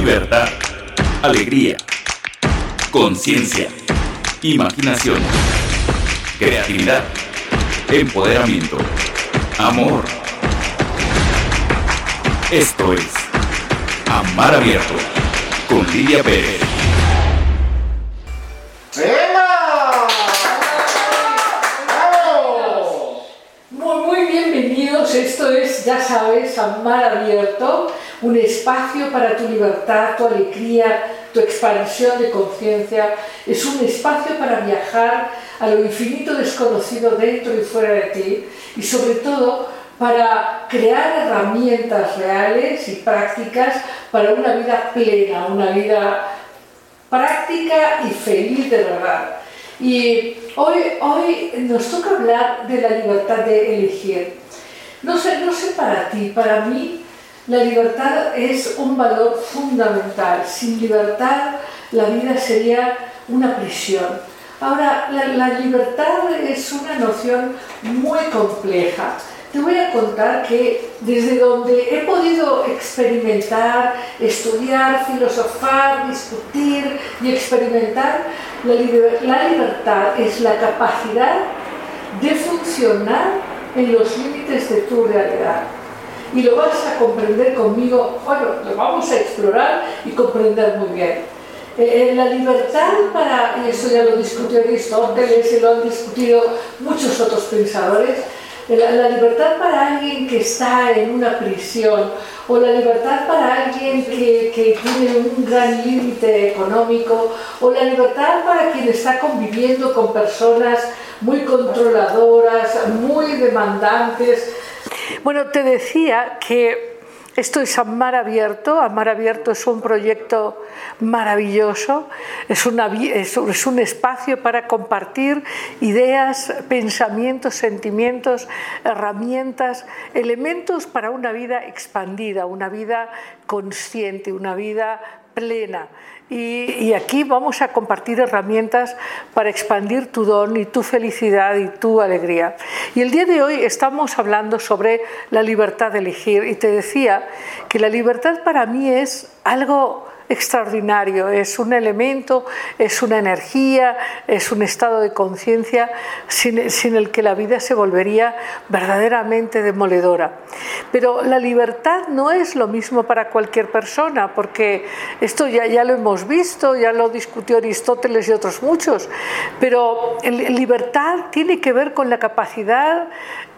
libertad, alegría, conciencia, imaginación, creatividad, empoderamiento, amor. Esto es Amar Abierto con Lidia Pérez. ¡Venga! Muy, muy bienvenidos. Esto es, ya sabes, Amar Abierto, un espacio para tu libertad, tu alegría, tu expansión de conciencia. Es un espacio para viajar a lo infinito desconocido dentro y fuera de ti y sobre todo para crear herramientas reales y prácticas para una vida plena, una vida práctica y feliz de verdad. Y hoy, hoy nos toca hablar de la libertad de elegir. No sé, no sé para ti, para mí la libertad es un valor fundamental. Sin libertad la vida sería una prisión. Ahora, la, libertad es una noción muy compleja te voy a contar que desde donde he podido experimentar, estudiar, filosofar, discutir y experimentar, la, libertad es la capacidad de funcionar en los límites de tu realidad. Y lo vas a comprender conmigo, bueno, lo vamos a explorar y comprender muy bien. Eh, eh, la libertad para, y eso ya lo discutió Aristóteles y lo han discutido muchos otros pensadores, la, libertad para alguien que está en una prisión o la libertad para alguien que, que tiene un gran límite económico o la libertad para quien está conviviendo con personas muy controladoras, muy demandantes. Bueno, te decía que esto es Amar Abierto. Amar Abierto es un proyecto maravilloso, es, es, un espacio para compartir ideas, pensamientos, sentimientos, herramientas, elementos para una vida expandida, una vida consciente, una vida plena. Y, aquí vamos a compartir herramientas para expandir tu don y tu felicidad y tu alegría. Y el día de hoy estamos hablando sobre la libertad de elegir. Y te decía que la libertad para mí es algo extraordinario, es un elemento, es una energía, es un estado de conciencia sin, el que la vida se volvería verdaderamente demoledora. Pero la libertad no es lo mismo para cualquier persona, porque esto ya, ya lo hemos visto, ya lo discutió Aristóteles y otros muchos, pero libertad tiene que ver con la capacidad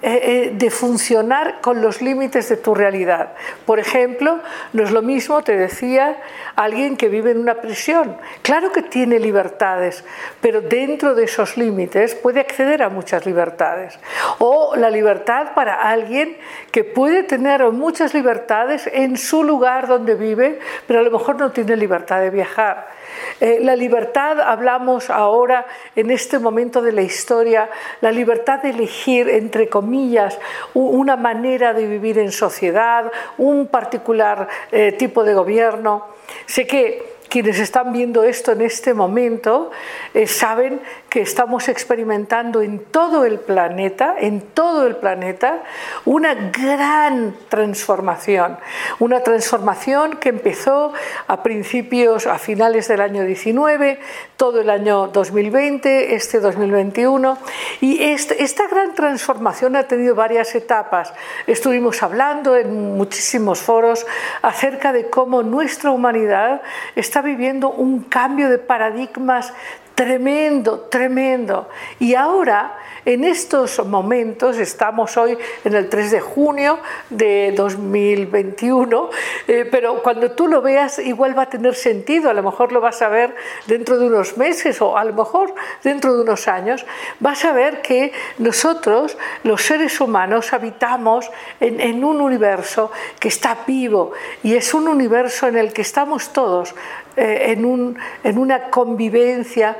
eh, eh, de funcionar con los límites de tu realidad. Por ejemplo, no es lo mismo, te decía, alguien que vive en una prisión. Claro que tiene libertades, pero dentro de esos límites puede acceder a muchas libertades. O la libertad para alguien que puede tener muchas libertades en su lugar donde vive, pero a lo mejor no tiene libertad de viajar. Eh, la libertad, hablamos ahora en este momento de la historia, la libertad de elegir, entre comillas, una manera de vivir en sociedad, un particular eh, tipo de gobierno. Sé que quienes están viendo esto en este momento eh, saben que estamos experimentando en todo el planeta, en todo el planeta, una gran transformación. Una transformación que empezó a principios, a finales del año 19, todo el año 2020, este 2021. Y esta gran transformación ha tenido varias etapas. Estuvimos hablando en muchísimos foros acerca de cómo nuestra humanidad está viviendo un cambio de paradigmas tremendo, tremendo. Y ahora, en estos momentos, estamos hoy en el 3 de junio de 2021, eh, pero cuando tú lo veas igual va a tener sentido, a lo mejor lo vas a ver dentro de unos meses o a lo mejor dentro de unos años, vas a ver que nosotros, los seres humanos, habitamos en, en un universo que está vivo y es un universo en el que estamos todos eh, en, un, en una convivencia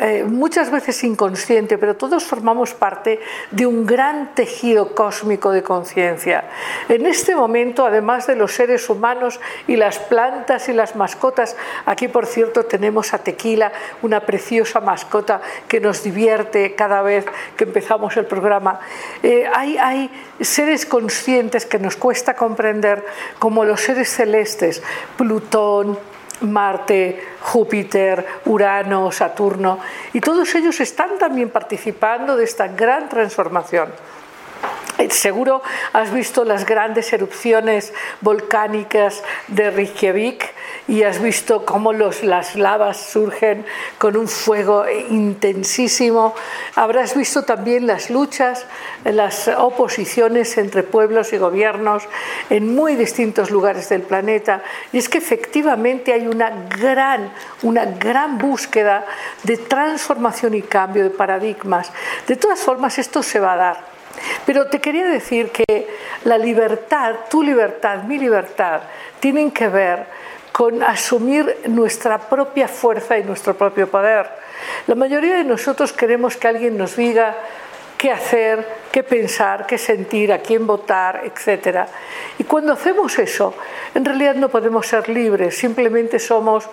eh, muchas veces inconsciente, pero todos formamos parte de un gran tejido cósmico de conciencia. En este momento, además de los seres humanos y las plantas y las mascotas, aquí por cierto tenemos a Tequila, una preciosa mascota que nos divierte cada vez que empezamos el programa. Eh, hay, hay seres conscientes que nos cuesta comprender, como los seres celestes, Plutón, Marte, Júpiter, Urano, Saturno, y todos ellos están también participando de esta gran transformación. Eh, seguro has visto las grandes erupciones volcánicas de Reykjavik y has visto cómo las lavas surgen con un fuego intensísimo. Habrás visto también las luchas, las oposiciones entre pueblos y gobiernos en muy distintos lugares del planeta. Y es que efectivamente hay una gran, una gran búsqueda de transformación y cambio de paradigmas. De todas formas, esto se va a dar. Pero te quería decir que la libertad, tu libertad, mi libertad, tienen que ver con asumir nuestra propia fuerza y nuestro propio poder. La mayoría de nosotros queremos que alguien nos diga qué hacer, qué pensar, qué sentir, a quién votar, etc. Y cuando hacemos eso, en realidad no podemos ser libres, simplemente somos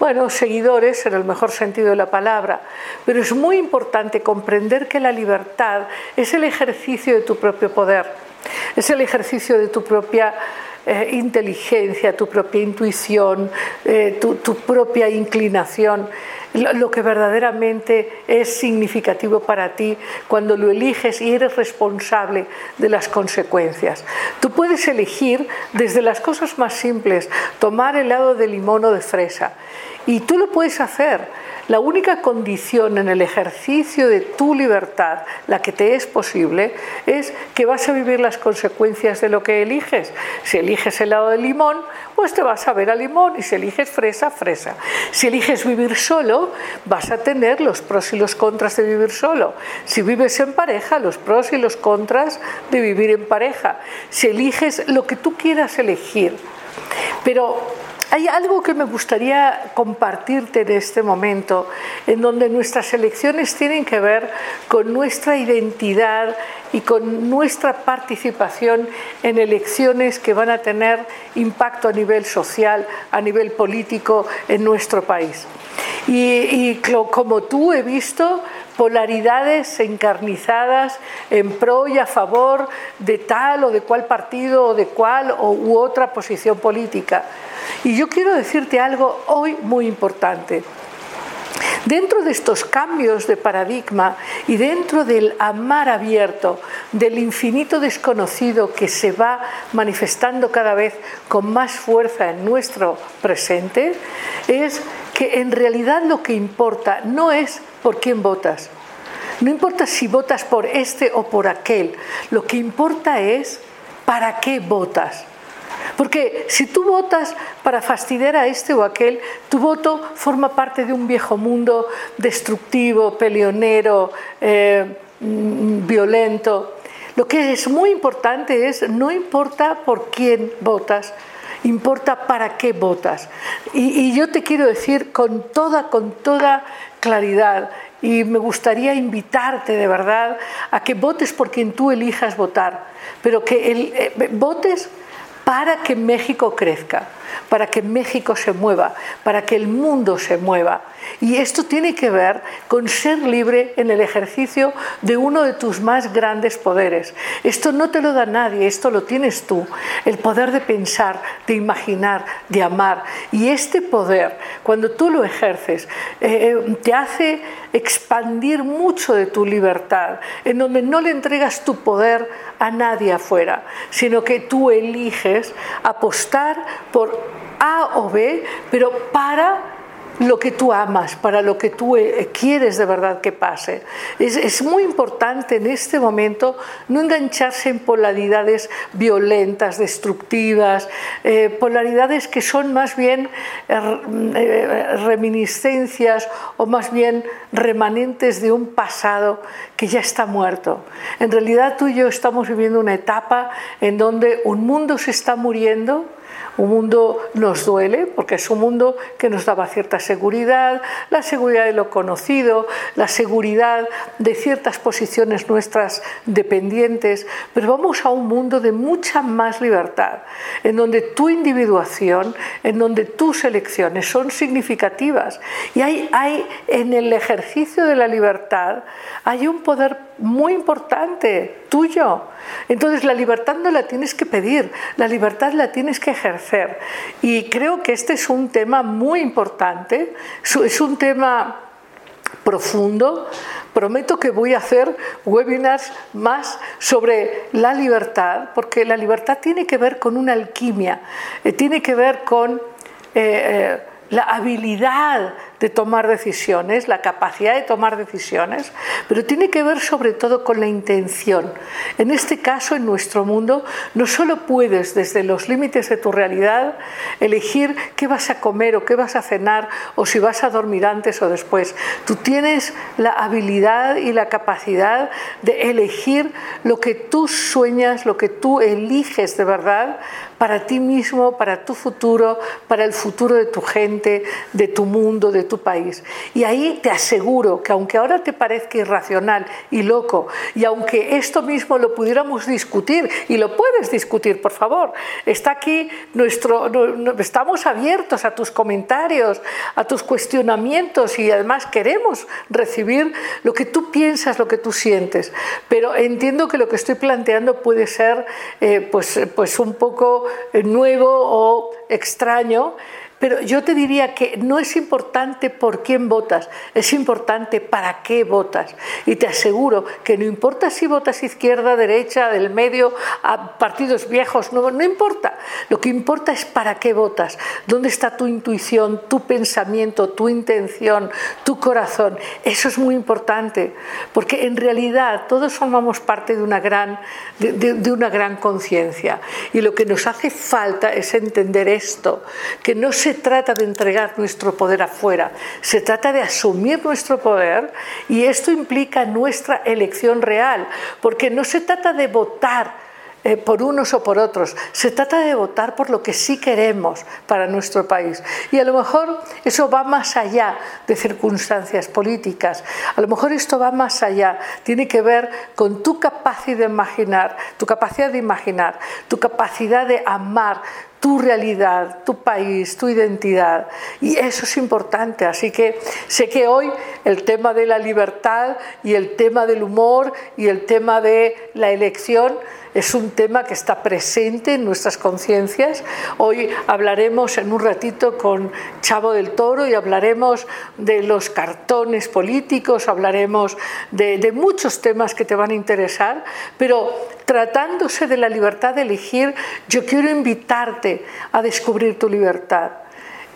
bueno, seguidores en el mejor sentido de la palabra, pero es muy importante comprender que la libertad es el ejercicio de tu propio poder, es el ejercicio de tu propia eh, inteligencia, tu propia intuición, eh, tu, propia inclinación, lo, lo, que verdaderamente es significativo para ti cuando lo eliges y eres responsable de las consecuencias. Tú puedes elegir desde las cosas más simples, tomar helado de limón o de fresa, y tú lo puedes hacer. La única condición en el ejercicio de tu libertad, la que te es posible, es que vas a vivir las consecuencias de lo que eliges. Si eliges helado de limón, pues te vas a ver a limón y si eliges fresa, fresa. Si eliges vivir solo, vas a tener los pros y los contras de vivir solo. Si vives en pareja, los pros y los contras de vivir en pareja. Si eliges lo que tú quieras elegir. Pero hay algo que me gustaría compartirte en este momento, en donde nuestras elecciones tienen que ver con nuestra identidad y con nuestra participación en elecciones que van a tener impacto a nivel social, a nivel político en nuestro país. Y, como tú he visto, polaridades encarnizadas en pro y a favor de tal o de cual partido o de cual o, u otra posición política. Y yo quiero decirte algo hoy muy importante. Dentro de estos cambios de paradigma y dentro del amar abierto, del infinito desconocido que se va manifestando cada vez con más fuerza en nuestro presente, es que en realidad lo que importa no es por quién votas, no importa si votas por este o por aquel, lo que importa es para qué votas. Porque si tú votas para fastidiar a este o aquel, tu voto forma parte de un viejo mundo destructivo, peleonero, eh, mm, violento. Lo que es muy importante es, no importa por quién votas, importa para qué votas. Y, y, yo te quiero decir con toda, con toda claridad, y me gustaría invitarte de verdad a que votes por quien tú elijas votar, pero que el, eh, votes para que México crezca, para que México se mueva, para que el mundo se mueva. Y esto tiene que ver con ser libre en el ejercicio de uno de tus más grandes poderes. Esto no te lo da nadie, esto lo tienes tú. El poder de pensar, de imaginar, de amar. Y este poder, cuando tú lo ejerces, eh, eh, te hace expandir mucho de tu libertad, en donde no le entregas tu poder a nadie afuera, sino que tú eliges apostar por A o B, pero para lo que tú amas, para lo que tú eh, quieres de verdad que pase. Es, muy importante en este momento no engancharse en polaridades violentas, destructivas, eh, polaridades que son más bien eh, reminiscencias o más bien remanentes de un pasado que ya está muerto. En realidad tú y yo estamos viviendo una etapa en donde un mundo se está muriendo, un mundo nos duele porque es un mundo que nos daba cierta seguridad, la seguridad de lo conocido, la seguridad de ciertas posiciones nuestras dependientes, pero vamos a un mundo de mucha más libertad, en donde tu individuación, en donde tus elecciones son significativas. Y hay, en el ejercicio de la libertad hay un poder muy importante tuyo. Entonces la libertad no la tienes que pedir, la libertad la tienes que ejercer. Y creo que este es un tema muy importante, es un tema profundo. Prometo que voy a hacer webinars más sobre la libertad, porque la libertad tiene que ver con una alquimia, eh, tiene que ver con... Eh, eh, la habilidad de tomar decisiones, la capacidad de tomar decisiones, pero tiene que ver sobre todo con la intención. En este caso, en nuestro mundo, no solo puedes desde los límites de tu realidad elegir qué vas a comer o qué vas a cenar o si vas a dormir antes o después. Tú tienes la habilidad y la capacidad de elegir lo que tú sueñas, lo que tú eliges de verdad para ti mismo, para tu futuro, para el futuro de tu gente, de tu mundo, de tu país. Y ahí te aseguro que aunque ahora te parezca irracional y loco, y aunque esto mismo lo pudiéramos discutir, y lo puedes discutir, por favor, está aquí nuestro, estamos abiertos a tus comentarios, a tus cuestionamientos y además queremos recibir lo que tú piensas, lo que tú sientes. Pero entiendo que lo que estoy planteando puede ser eh, pues, pues un poco nuevo o extraño, pero yo te diría que no es importante por quién votas, es importante para qué votas. Y te aseguro que no importa si votas izquierda, derecha, del medio, a partidos viejos, no, no importa. Lo que importa es para qué votas, dónde está tu intuición, tu pensamiento, tu intención, tu corazón. Eso es muy importante, porque en realidad todos formamos parte de una gran, de, de una gran conciencia. Y lo que nos hace falta es entender esto, que no se se trata de entregar nuestro poder afuera, se trata de asumir nuestro poder y esto implica nuestra elección real, porque no se trata de votar eh, por unos o por otros. Se trata de votar por lo que sí queremos para nuestro país. Y a lo mejor eso va más allá de circunstancias políticas. A lo mejor esto va más allá. Tiene que ver con tu capacidad de imaginar, tu capacidad de imaginar, tu capacidad de amar, tu realidad, tu país, tu identidad. Y eso es importante. Así que sé que hoy el tema de la libertad y el tema del humor y el tema de la elección es un tema que está presente en nuestras conciencias. Hoy hablaremos en un ratito con Chavo del Toro y hablaremos de los cartones políticos, hablaremos de, muchos temas que te van a interesar, pero tratándose de la libertad de elegir, yo quiero invitarte a descubrir tu libertad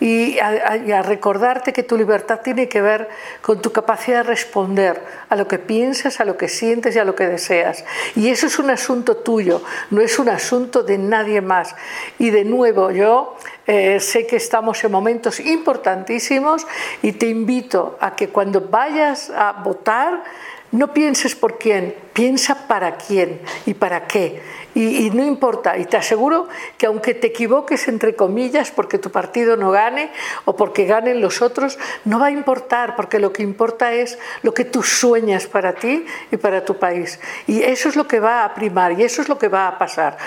y a, recordarte que tu libertad tiene que ver con tu capacidad de responder a lo que piensas, a lo que sientes y a lo que deseas. Y eso es un asunto tuyo, no es un asunto de nadie más. Y de nuevo, yo eh, sé que estamos en momentos importantísimos y te invito a que cuando vayas a votar, no pienses por quién, piensa para quién y para qué. Y, no importa, y te aseguro que aunque te equivoques entre comillas porque tu partido no gane o porque ganen los otros, no va a importar porque lo que importa es lo que tú sueñas para ti y para tu país. Y eso es lo que va a primar y eso es lo que va a pasar.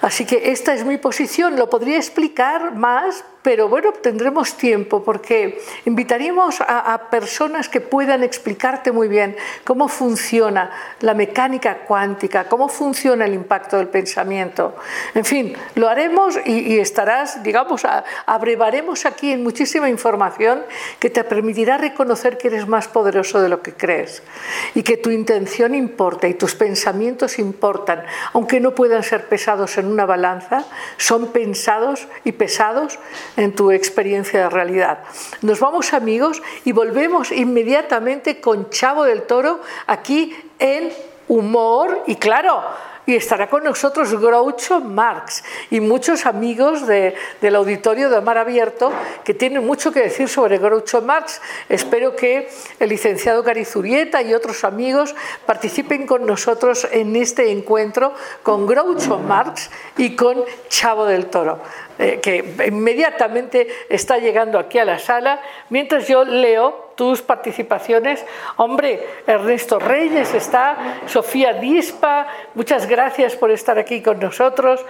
Así que esta es mi posición, lo podría explicar más, pero bueno, tendremos tiempo porque invitaríamos a, a personas que puedan explicarte muy bien cómo funciona la mecánica cuántica, cómo funciona el impacto del pensamiento. En fin, lo haremos y, estarás, digamos, abrevaremos aquí en muchísima información que te permitirá reconocer que eres más poderoso de lo que crees y que tu intención importa y tus pensamientos importan, aunque no puedan ser pesados en una balanza, son pensados y pesados en tu experiencia de realidad. Nos vamos amigos y volvemos inmediatamente con Chavo del Toro aquí en humor y claro, y estará con nosotros Groucho Marx y muchos amigos de, del auditorio de Mar Abierto que tienen mucho que decir sobre Groucho Marx. Espero que el licenciado Garizurieta y otros amigos participen con nosotros en este encuentro con Groucho Marx y con Chavo del Toro. Eh, que inmediatamente está llegando aquí a la sala, mientras yo leo tus participaciones. Hombre, Ernesto Reyes está, Sofía Dispa, muchas gracias por estar aquí con nosotros.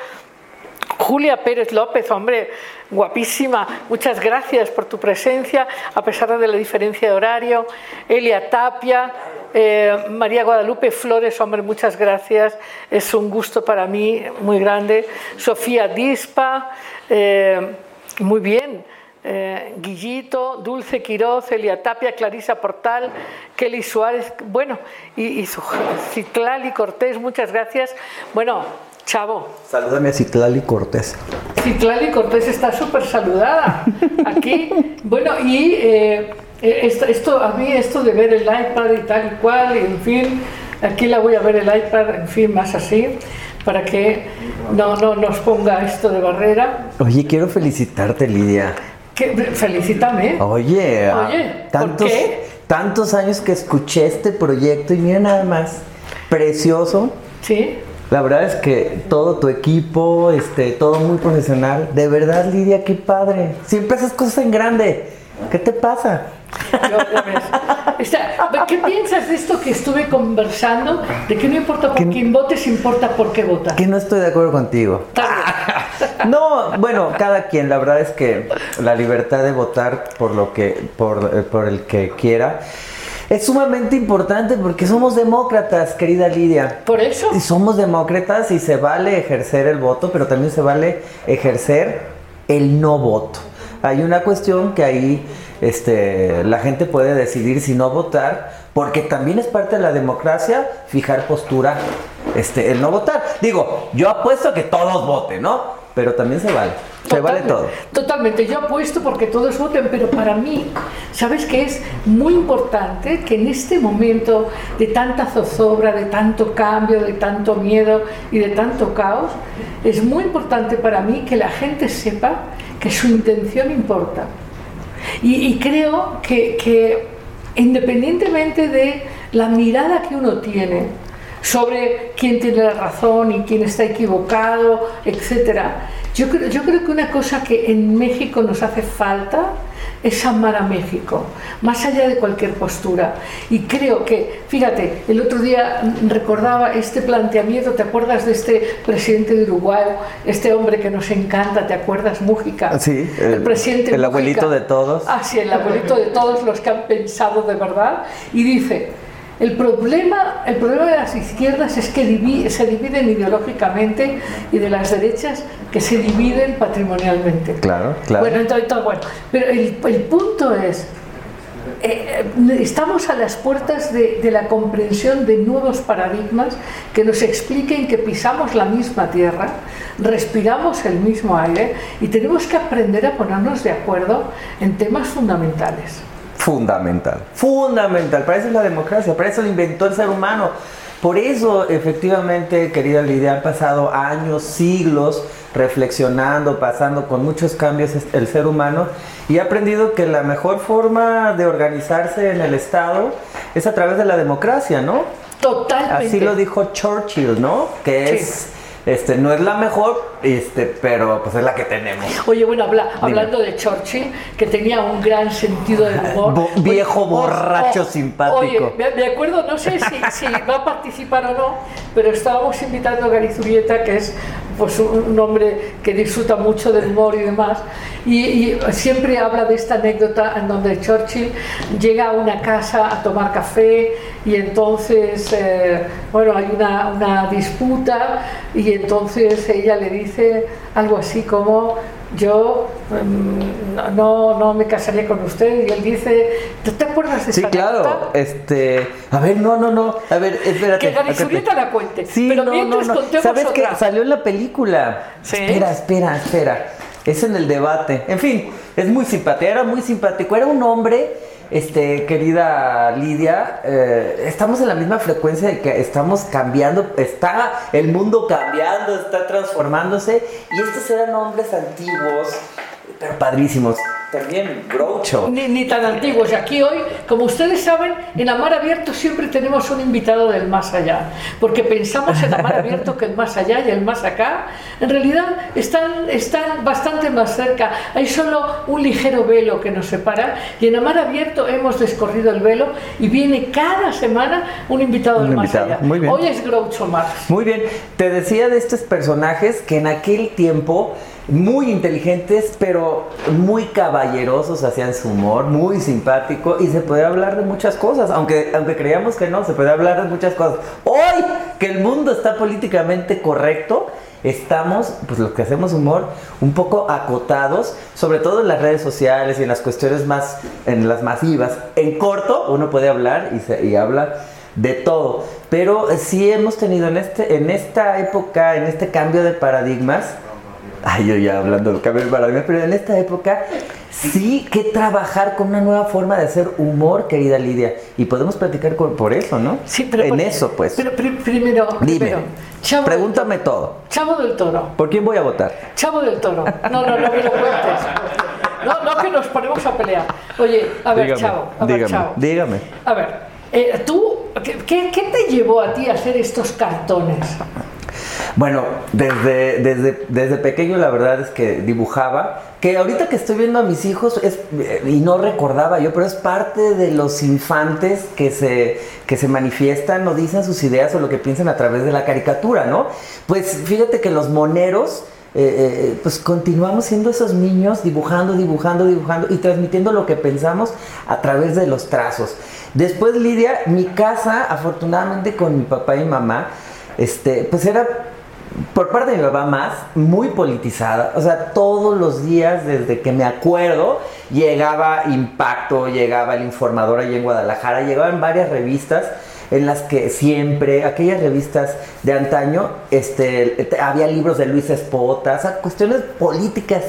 Julia Pérez López, hombre, guapísima, muchas gracias por tu presencia, a pesar de la diferencia de horario. Elia Tapia, eh, María Guadalupe Flores, hombre, muchas gracias, es un gusto para mí muy grande. Sofía Dispa, eh, muy bien. Eh, Guillito, Dulce Quiroz, Elia Tapia, Clarisa Portal, Kelly Suárez, bueno, y, y su Citlali Cortés, muchas gracias. Bueno, Chavo. Salúdame a Citlali Cortés. Citlali Cortés está súper saludada aquí. Bueno, y esto, esto, a mí esto de ver el iPad y tal y cual, y en fin, aquí la voy a ver el iPad, en fin, más así para que no, no nos ponga esto de barrera. Oye, quiero felicitarte, Lidia. ¿Qué? Felicítame. Oye, Oye, tantos, ¿por qué? tantos años que escuché este proyecto y mira nada más, precioso. Sí. La verdad es que todo tu equipo, este, todo muy profesional. De verdad, Lidia, qué padre. Siempre haces cosas en grande. ¿Qué te pasa? O sea, ¿Qué piensas de esto que estuve conversando? De que no importa por Que- quién votes, importa por qué votas. Que no estoy de acuerdo contigo. No, bueno, cada quien, la verdad es que la libertad de votar por lo que, por, eh, por el que quiera, es sumamente importante porque somos demócratas, querida Lidia. Por eso. Y somos demócratas y se vale ejercer el voto, pero también se vale ejercer el no voto. Hay una cuestión que ahí este, la gente puede decidir si no votar, porque también es parte de la democracia fijar postura, este, el no votar. Digo, yo apuesto a que todos voten, ¿no? Pero también se vale, se vale todo. Totalmente, yo apuesto porque todos voten, pero para mí, ¿sabes que es muy importante que en este momento de tanta zozobra, de tanto cambio, de tanto miedo y de tanto caos, es muy importante para mí que la gente sepa que su intención importa? Y, y creo que, que independientemente de la mirada que uno tiene sobre quién tiene la razón y quién está equivocado, etcétera, yo creo, yo creo que una cosa que en México nos hace falta es amar a México, más allá de cualquier postura. Y creo que, fíjate, el otro día recordaba este planteamiento, ¿te acuerdas de este presidente de Uruguay, este hombre que nos encanta, ¿te acuerdas, Mújica? Sí, el, el- presidente el abuelito Mújica. de todos. Ah, sí, el abuelito de todos los que han pensado de verdad. Y dice, el problema, el problema de las izquierdas es que divi- se dividen ideológicamente y de las derechas que se dividen patrimonialmente. Claro, claro. Bueno, entonces, entonces, bueno, pero el, el punto es, eh, eh, estamos a las puertas de, de la comprensión de nuevos paradigmas que nos expliquen que pisamos la misma tierra, respiramos el mismo aire y tenemos que aprender a ponernos de acuerdo en temas fundamentales. Fundamental, fundamental. Para eso es la democracia, para eso lo inventó el ser humano. Por eso, efectivamente, querida Lidia, han pasado años, siglos reflexionando, pasando con muchos cambios el ser humano y ha aprendido que la mejor forma de organizarse en el Estado es a través de la democracia, ¿no? Totalmente. Así lo dijo Churchill, ¿no? Que Sí. es, este, no es la mejor, este, pero pues es la que tenemos. Oye, bueno, habla- hablando de Churchill, que tenía un gran sentido del humor. Bo- Oye, viejo oh, borracho oh, simpático. Oye, me, me acuerdo, no sé si, si va a participar o no, pero estábamos invitando a Gary Zurieta, que es pues, un, un hombre que disfruta mucho del humor y demás, y, y siempre habla de esta anécdota en donde Churchill llega a una casa a tomar café y entonces, eh, bueno, hay una, una disputa y entonces ella le dice algo así como yo mm, no, no me casaría con usted y él dice ¿tú te acuerdas de Sí, esa claro. anécdota? Este, a ver, no, no, no. A ver, espérate. Que. Zurieta la cuente. Sí, pero no, mientras no, no. ¿Sabes otra. Salió en la película. Sí. Espera, espera, espera. Es en el debate. En fin, es muy simpático. Era muy simpático. Era un hombre este, querida Lidia, eh, estamos en la misma frecuencia de que estamos cambiando, está el mundo cambiando, está transformándose, y estos eran hombres antiguos, pero padrísimos. También Groucho. Ni, ni tan antiguos. Y aquí hoy, como ustedes saben, en Amar Abierto siempre tenemos un invitado del más allá. Porque pensamos en Amar Abierto que el más allá y el más acá, en realidad están, están bastante más cerca. Hay solo un ligero velo que nos separa. Y en Amar Abierto hemos descorrido el velo y viene cada semana un invitado Un del invitado. más allá. Muy bien. Hoy es Groucho Marx. Muy bien, te decía de estos personajes que en aquel tiempo muy inteligentes, pero muy caballerosos hacían su humor, muy simpático y se puede hablar de muchas cosas, aunque, aunque creíamos que no, se puede hablar de muchas cosas. Hoy que el mundo está políticamente correcto, estamos, pues los que hacemos humor, un poco acotados, sobre todo en las redes sociales y en las cuestiones más, en las masivas. En corto, uno puede hablar y, se, y habla de todo, pero sí hemos tenido en, este, en esta época, en este cambio de paradigmas, Ay, yo ya hablando de cambio de paradigmas, pero en esta época sí que trabajar con una nueva forma de hacer humor, querida Lidia. Y podemos platicar con- por eso, ¿no? Sí, pero en eso, pues. Pero pri- primero, Dime, primero, Chavo pregúntame todo. Chavo del Toro. ¿Por quién voy a votar? Chavo del Toro. No, no, no me lo cuentes. No, no que nos ponemos a pelear. Oye, a ver, dígame, Chavo. A ver, Chavo. dígame. A ver, eh, tú, ¿qué, qué, qué te llevó a ti a hacer estos cartones? Bueno, desde, desde, desde pequeño la verdad es que dibujaba, que ahorita que estoy viendo a mis hijos, es, eh, y no recordaba yo, pero es parte de los infantes que se, que se manifiestan o dicen sus ideas o lo que piensan a través de la caricatura, ¿no? Pues fíjate que los moneros... eh, eh, pues continuamos siendo esos niños dibujando, dibujando, dibujando y transmitiendo lo que pensamos a través de los trazos. Después Lidia, mi casa, afortunadamente con mi papá y mamá, este, pues era por parte de mi papá más, muy politizada. O sea, todos los días, desde que me acuerdo, llegaba Impacto, llegaba El Informador allí en Guadalajara, llegaban varias revistas en las que siempre, aquellas revistas de antaño, este, te- había libros de Luis Espota, o cuestiones políticas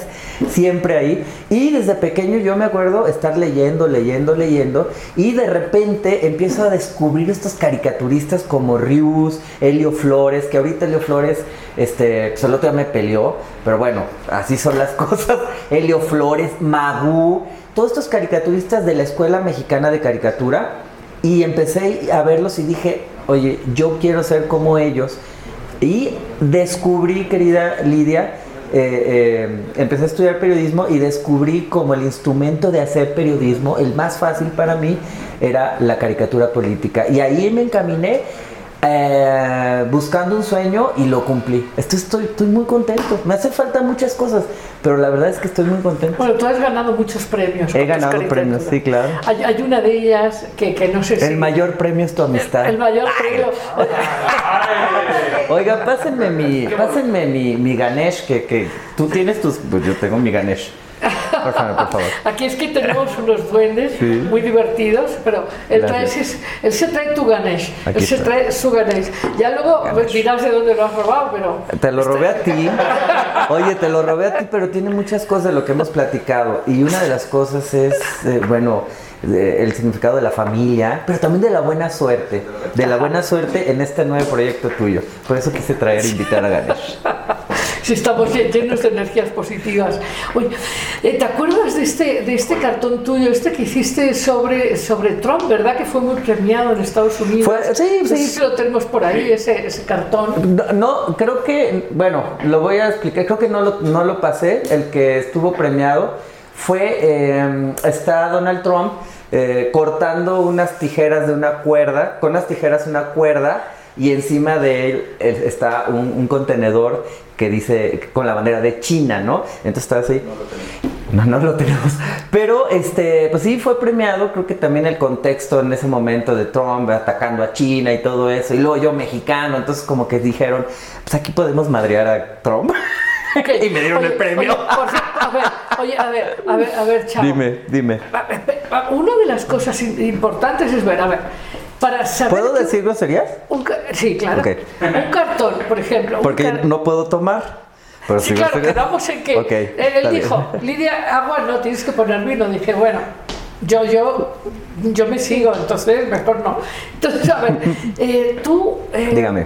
siempre ahí. Y desde pequeño yo me acuerdo estar leyendo, leyendo, leyendo, y de repente empiezo a descubrir estos caricaturistas como Rius, Helio Flores, que ahorita Helio Flores, este, pues el otro día me peleó, pero bueno, así son las cosas. Helio Flores, Magú, todos estos caricaturistas de la Escuela Mexicana de Caricatura, y empecé a verlos y dije, oye, yo quiero ser como ellos. Y descubrí, querida Lidia, eh, eh, empecé a estudiar periodismo y descubrí como el instrumento de hacer periodismo, el más fácil para mí, era la caricatura política. Y ahí me encaminé eh, buscando un sueño y lo cumplí. Estoy, estoy, estoy muy contento. Me hace falta muchas cosas, pero la verdad es que estoy muy contento. Bueno, tú has ganado muchos premios. He ganado premios, sí, claro. Hay, hay una de ellas que, que no sé si... El mayor premio es tu amistad. El mayor premio... Oiga, pásenme mi, pásenme mi, mi Ganesh, que, que tú tienes tus... Pues yo tengo mi Ganesh. Por favor, por favor. Aquí es que tenemos unos duendes Sí. muy divertidos, pero él, trae, él se trae tu Ganesh, Aquí él se está. trae su Ganesh. Ya luego pues, dirás de dónde lo has robado, pero... Te lo robé a ti. Oye, te lo robé a ti, pero tiene muchas cosas de lo que hemos platicado. Y una de las cosas es, eh, bueno, de- el significado de la familia, pero también de la buena suerte. De la buena suerte en este nuevo proyecto tuyo. Por eso quise traer e invitar a Ganesh. Si estamos lle- llenos de energías positivas. Oye, eh, ¿te acuerdas de este, de este cartón tuyo, este que hiciste sobre, sobre Trump, verdad? Que fue muy premiado en Estados Unidos. Fue- sí, No sé sí. si lo tenemos por ahí, ese, ese cartón. No, no, creo que, bueno, lo voy a explicar, creo que no lo, no lo pasé, el que estuvo premiado fue, eh, está Donald Trump eh, cortando unas tijeras de una cuerda, con unas tijeras una cuerda, y encima de él eh, está un, un contenedor que dice, con la bandera de China, ¿no? Entonces está así. No, no lo tenemos. Pero este, pues sí fue premiado, creo que también el contexto en ese momento de Trump atacando a China y todo eso, y luego yo mexicano, entonces como que dijeron, pues aquí podemos madrear a Trump. y me dieron Oye, el premio. oye, por cierto, a ver, oye, a ver, a ver, a ver, chavo. dime, dime. Una de las cosas importantes es ver, a ver, para saber... ¿Puedo decir groserías? un sí, claro. Un cartón, por ejemplo. Porque no puedo tomar. Pero Sí, si claro, groserías- quedamos en que Ok, él, bien. dijo, Lidia, agua no, tienes que poner vino. Dije, bueno, Yo, yo, yo me sigo, entonces mejor no. Entonces, a ver, eh, tú... eh, Dígame.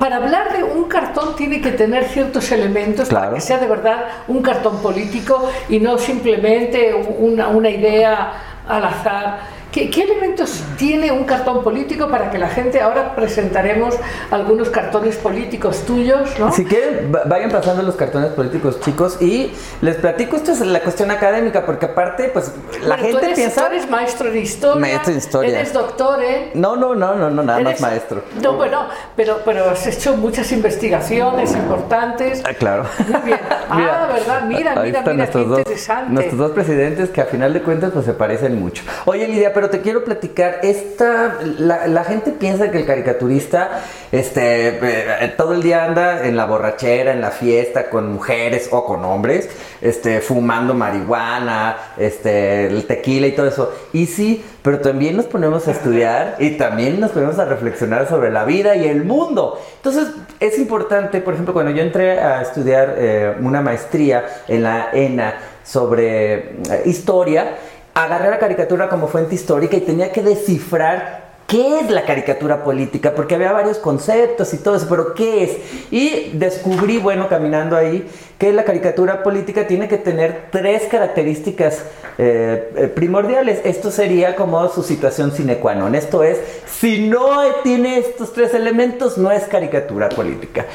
Para hablar de un cartón tiene que tener ciertos elementos para Claro. que sea de verdad un cartón político y no simplemente una, una idea al azar. ¿Qué, qué elementos tiene un cartón político para que la gente, ahora presentaremos algunos cartones políticos tuyos, ¿no? Si quieren, va- vayan pasando los cartones políticos, chicos, y les platico, esto es la cuestión académica, porque aparte, pues, la Bueno, tú gente eres- piensa... tú eres maestro de historia. Maestro de historia. Eres doctor, ¿eh? No, no, no, no, no, nada más Eres- maestro. No, bueno, pero, pero has hecho muchas investigaciones importantes. Ah, claro. Muy bien. Ah, ¿verdad? Mira, ahí mira, están mira, qué dos, interesante. nuestros dos presidentes que a final de cuentas pues se parecen mucho. Oye Lidia, pero te quiero platicar, esta, la, la gente piensa que el caricaturista este, eh, todo el día anda en la borrachera, en la fiesta, con mujeres o con hombres, este, fumando marihuana, este, el tequila y todo eso. Y sí, pero también nos ponemos a estudiar y también nos ponemos a reflexionar sobre la vida y el mundo. Entonces, es importante, por ejemplo, cuando yo entré a estudiar eh, una maestría en la ENA sobre eh, historia, agarré la caricatura como fuente histórica y tenía que descifrar qué es la caricatura política, porque había varios conceptos y todo eso, pero qué es. Y descubrí, bueno, caminando ahí, que la caricatura política tiene que tener tres características eh, eh, primordiales. Esto sería como su situación sine qua non. Esto es, si no tiene estos tres elementos, no es caricatura política.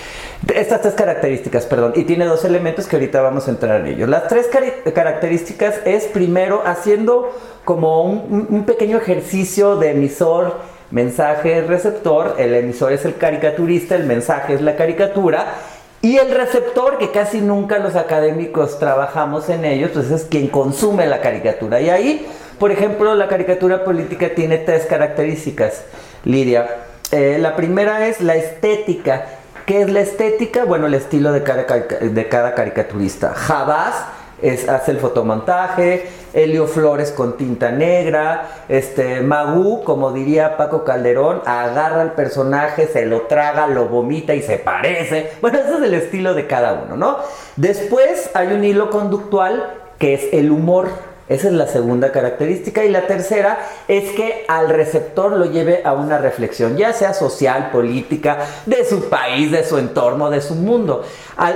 Estas tres características, perdón, y tiene dos elementos que ahorita vamos a entrar en ellos. Las tres características es primero haciendo como un, pequeño ejercicio de emisor, mensaje, receptor. El emisor es el caricaturista, el mensaje es la caricatura. Y el receptor, que casi nunca los académicos trabajamos en ellos, pues es quien consume la caricatura. Y ahí, por ejemplo, la caricatura política tiene tres características, Lidia. Eh, la primera es la estética. ¿Qué es la estética? Bueno, el estilo de cada, de cada caricaturista. Jabás es, hace el fotomontaje, Helio Flores con tinta negra, este Magú, como diría Paco Calderón, agarra al personaje, se lo traga, lo vomita y se parece. Bueno, ese es el estilo de cada uno, ¿no? Después hay un hilo conductual que es el humor. Esa es la segunda característica. Y la tercera es que al receptor lo lleve a una reflexión, ya sea social, política, de su país, de su entorno, de su mundo.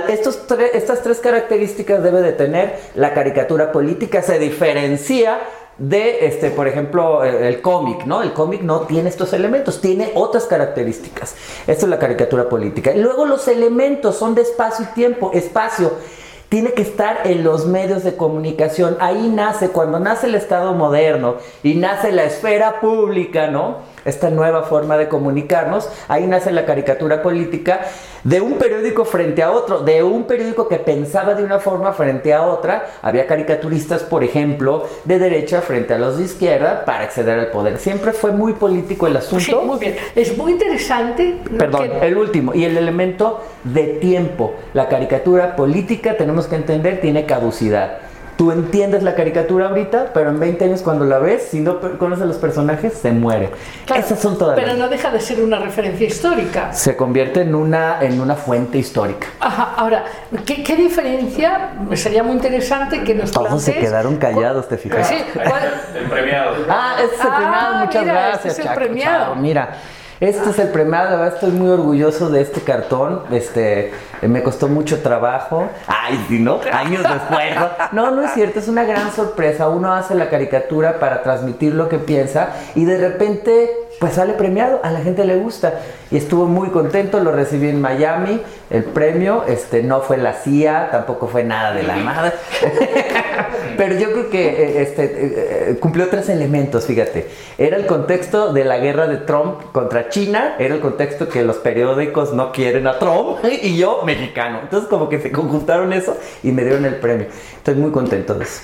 Estos estas tres características debe de tener la caricatura política. Se diferencia de, este, por ejemplo, el, el cómic, ¿no? El cómic no tiene estos elementos, tiene otras características. Esto es la caricatura política. Y luego los elementos son de espacio y tiempo. Espacio tiene que estar en los medios de comunicación. Ahí nace, cuando nace el Estado moderno y nace la esfera pública, ¿no? Esta nueva forma de comunicarnos, ahí nace la caricatura política de un periódico frente a otro, de un periódico que pensaba de una forma frente a otra. Había caricaturistas, por ejemplo, de derecha frente a los de izquierda para acceder al poder. Siempre fue muy político el asunto. Sí, muy bien. Es muy interesante. Perdón, que- el último. Y el elemento de tiempo. La caricatura política, tenemos que entender, tiene caducidad. Tú entiendes la caricatura ahorita, pero en 20 años cuando la ves, si no conoces los personajes, se muere. Claro, Esas son todas Pero las- no deja de ser una referencia histórica. Se convierte en una, en una fuente histórica. Ajá, ahora, ¿qué, qué diferencia? Me sería muy interesante que nos Todos se quedaron callados, ¿te fijas? Sí, ¿cuál- El premiado. Ah, este es el Ah, premiado, muchas mira, gracias. este es el Chaco, premiado. chao. Mira, este es el premiado, estoy muy orgulloso de este cartón. Este, me costó mucho trabajo. Ay, sí, ¿no? Años de esfuerzo. No, no es cierto, es una gran sorpresa. Uno hace la caricatura para transmitir lo que piensa y de repente pues sale premiado, a la gente le gusta. Y estuvo muy contento, lo recibí en Miami, el premio, este no fue la CIA, tampoco fue nada de la nada. Pero yo creo que eh, este, eh, eh, cumplió tres elementos, fíjate. Era el contexto de la guerra de Trump contra China, era el contexto que los periódicos no quieren a Trump y yo mexicano. Entonces como que se conjuntaron eso y me dieron el premio. Estoy muy contento de eso.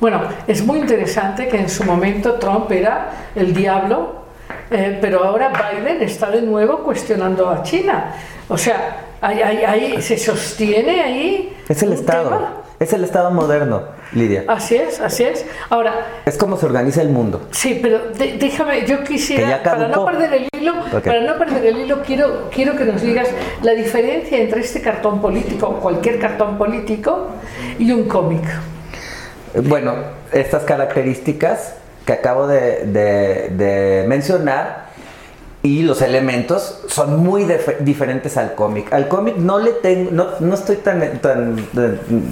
Bueno, es muy interesante que en su momento Trump era el diablo, eh, pero ahora Biden está de nuevo cuestionando a China. O sea, ahí, ahí- ahí se sostiene ahí. Es el Estado, tema. es el Estado moderno, Lidia. Así es, así es. Ahora, Es como se organiza el mundo. Sí, pero de- déjame, yo Que quisiera, ya para no perder el hilo, para no perder el hilo, quiero, quiero que nos digas la diferencia entre este cartón político, cualquier cartón político, y un cómic. Bueno, estas características que acabo de, mencionar y los elementos son muy dif- diferentes al cómic. Al cómic no le tengo, no, no estoy tan, tan,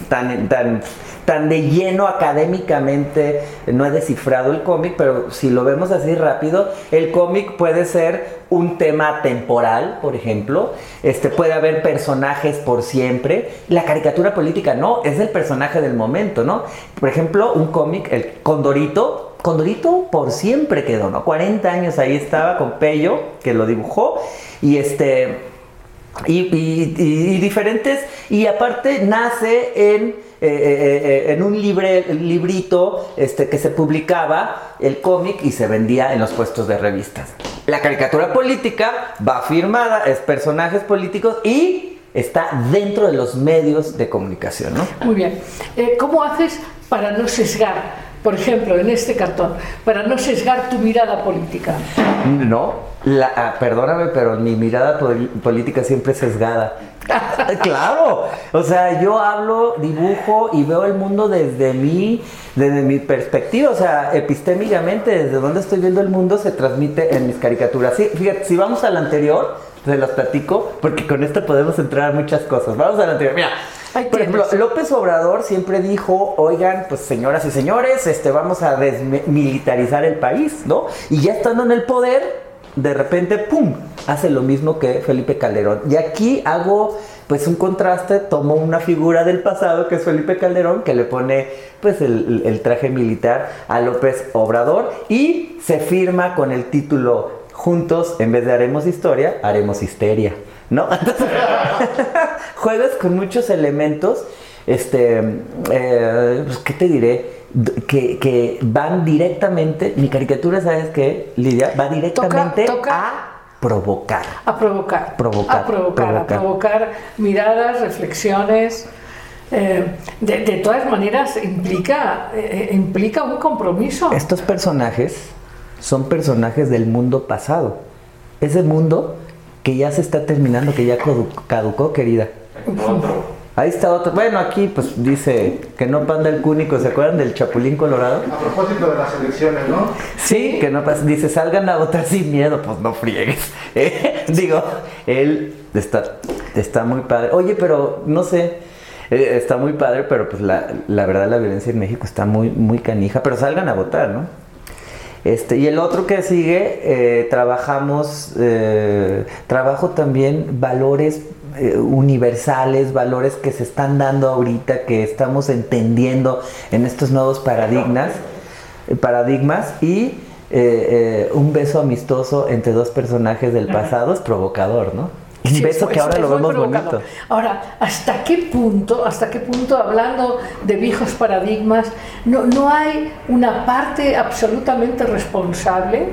tan, tan, tan de lleno académicamente, no he descifrado el cómic, pero si lo vemos así rápido, el cómic puede ser un tema temporal, por ejemplo, este puede haber personajes por siempre. La caricatura política no, es el personaje del momento, ¿no? Por ejemplo, un cómic, el Condorito, Condorito por siempre quedó, ¿no? 40 años ahí estaba con Pello, que lo dibujó, y este. Y, y- y- y diferentes, y aparte nace en, eh, eh, eh, en un libre, librito este, que se publicaba, el cómic, y se vendía en los puestos de revistas. La caricatura política va firmada, es personajes políticos y está dentro de los medios de comunicación, ¿no? Muy bien. ¿Cómo haces para no sesgar, por ejemplo, en este cartón, para no sesgar tu mirada política? No, la, ah, perdóname, pero mi mirada pol- política siempre es sesgada. claro, o sea, yo hablo, dibujo y veo el mundo desde mi, desde mi perspectiva, o sea, epistémicamente, desde donde estoy viendo el mundo se transmite en mis caricaturas. Sí, fíjate, si vamos al anterior, se los platico, porque con esto podemos entrar a muchas cosas. Vamos al anterior, mira. Por ejemplo. López Obrador siempre dijo, oigan, pues señoras y señores, este, vamos a desmilitarizar el país, ¿no? Y ya estando en el poder, de repente, ¡pum!, hace lo mismo que Felipe Calderón. Y aquí hago, pues, un contraste, tomo una figura del pasado, que es Felipe Calderón, que le pone, pues, el, el traje militar a López Obrador y se firma con el título, juntos, en vez de haremos historia, haremos histeria, ¿no? Entonces, juegas con muchos elementos, este, eh, pues, ¿qué te diré? Que, que van directamente, mi caricatura, ¿sabes qué, Lidia? Va directamente toca- a provocar. A provocar. Provocar, A provocar, a provocar. miradas, reflexiones. Eh, de, de todas maneras, implica, eh, implica un compromiso. Estos personajes son personajes del mundo pasado. Ese mundo que ya se está terminando, que ya cadu- caducó, querida. Ahí está otro. Bueno, aquí pues dice que no panda el cúnico. ¿Se acuerdan del Chapulín Colorado? A propósito de las elecciones, ¿no? Sí, que no pasa. Dice, salgan a votar sin miedo. Pues no friegues. Eh, Digo, él está, está muy padre. Oye, pero no sé. eh, está muy padre, pero pues la, la verdad la violencia en México está muy, muy canija. Pero salgan a votar, ¿no? Este, y el otro que sigue, eh, trabajamos, trabajo también valores eh, universales, valores que se están dando ahorita, que estamos entendiendo en estos nuevos paradigmas, eh, paradigmas y eh, eh, un beso amistoso entre dos personajes del pasado es provocador, ¿no? Un Sí, beso es- que ahora es lo vemos provocador. bonito. Ahora, ¿hasta qué punto, hasta qué punto, hablando de viejos paradigmas, no, no hay una parte absolutamente responsable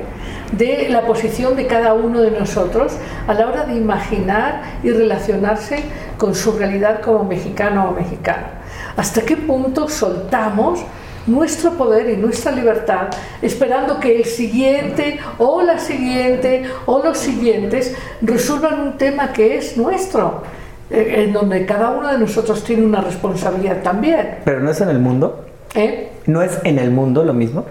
de la posición de cada uno de nosotros a la hora de imaginar y relacionarse con su realidad como mexicano o mexicana? ¿Hasta qué punto soltamos nuestro poder y nuestra libertad, esperando que el siguiente o la siguiente o los siguientes resuelvan un tema que es nuestro, eh, en donde cada uno de nosotros tiene una responsabilidad también. Pero no es en el mundo, ¿eh? no es en el mundo lo mismo.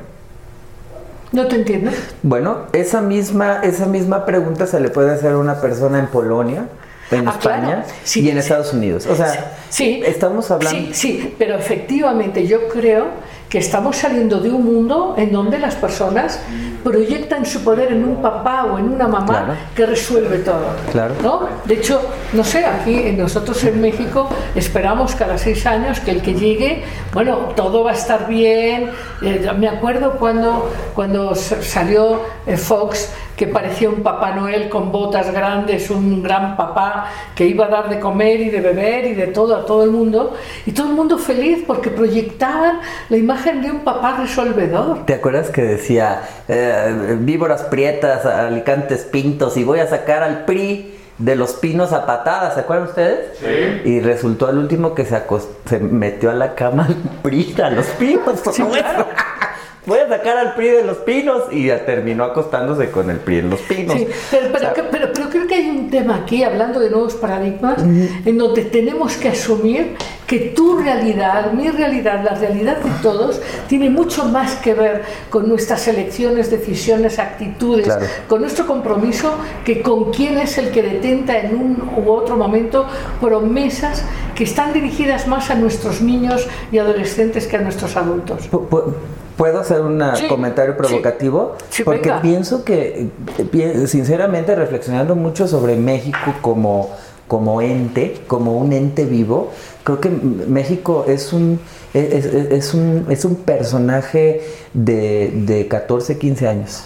¿No te entiendes? Bueno, esa misma, esa misma pregunta se le puede hacer a una persona en Polonia, en Ah, España claro. Sí, y en sí. Estados Unidos. O sea, Sí, estamos hablando. Sí, sí, pero efectivamente yo creo que estamos saliendo de un mundo en donde las personas proyectan su poder en un papá o en una mamá Claro. que resuelve todo. Claro. ¿no? De hecho, no sé, aquí en- nosotros en México esperamos cada seis años que el que llegue, bueno, todo va a estar bien. Eh, me acuerdo cuando, cuando salió eh, Fox que parecía un Papá Noel con botas grandes, un gran papá que iba a dar de comer y de beber y de todo a todo el mundo, y todo el mundo feliz porque proyectaban la imagen de un papá resolvedor. ¿Te acuerdas que decía eh, víboras prietas, alicantes pintos y voy a sacar al PRI de los pinos a patadas? ¿Se acuerdan ustedes? Sí. Y resultó al último que se, se metió a la cama al PRI, a los pinos. Claro. Voy a sacar al PRI de los pinos y ya terminó acostándose con el PRI en los pinos. Sí, pero, pero, O sea, que- pero- pero creo que hay un tema aquí, hablando de nuevos paradigmas, en donde tenemos que asumir que tu realidad, mi realidad, la realidad de todos, tiene mucho más que ver con nuestras elecciones, decisiones, actitudes, Claro. con nuestro compromiso que con quién es el que detenta en un u otro momento promesas que están dirigidas más a nuestros niños y adolescentes que a nuestros adultos. ¿Puedo hacer un Sí, comentario provocativo? Sí, Porque venga. pienso que, sinceramente, reflexionando mucho sobre México como, como ente, como un ente vivo, creo que México es un, es, es- es un, es un personaje de, de 14, 15 años.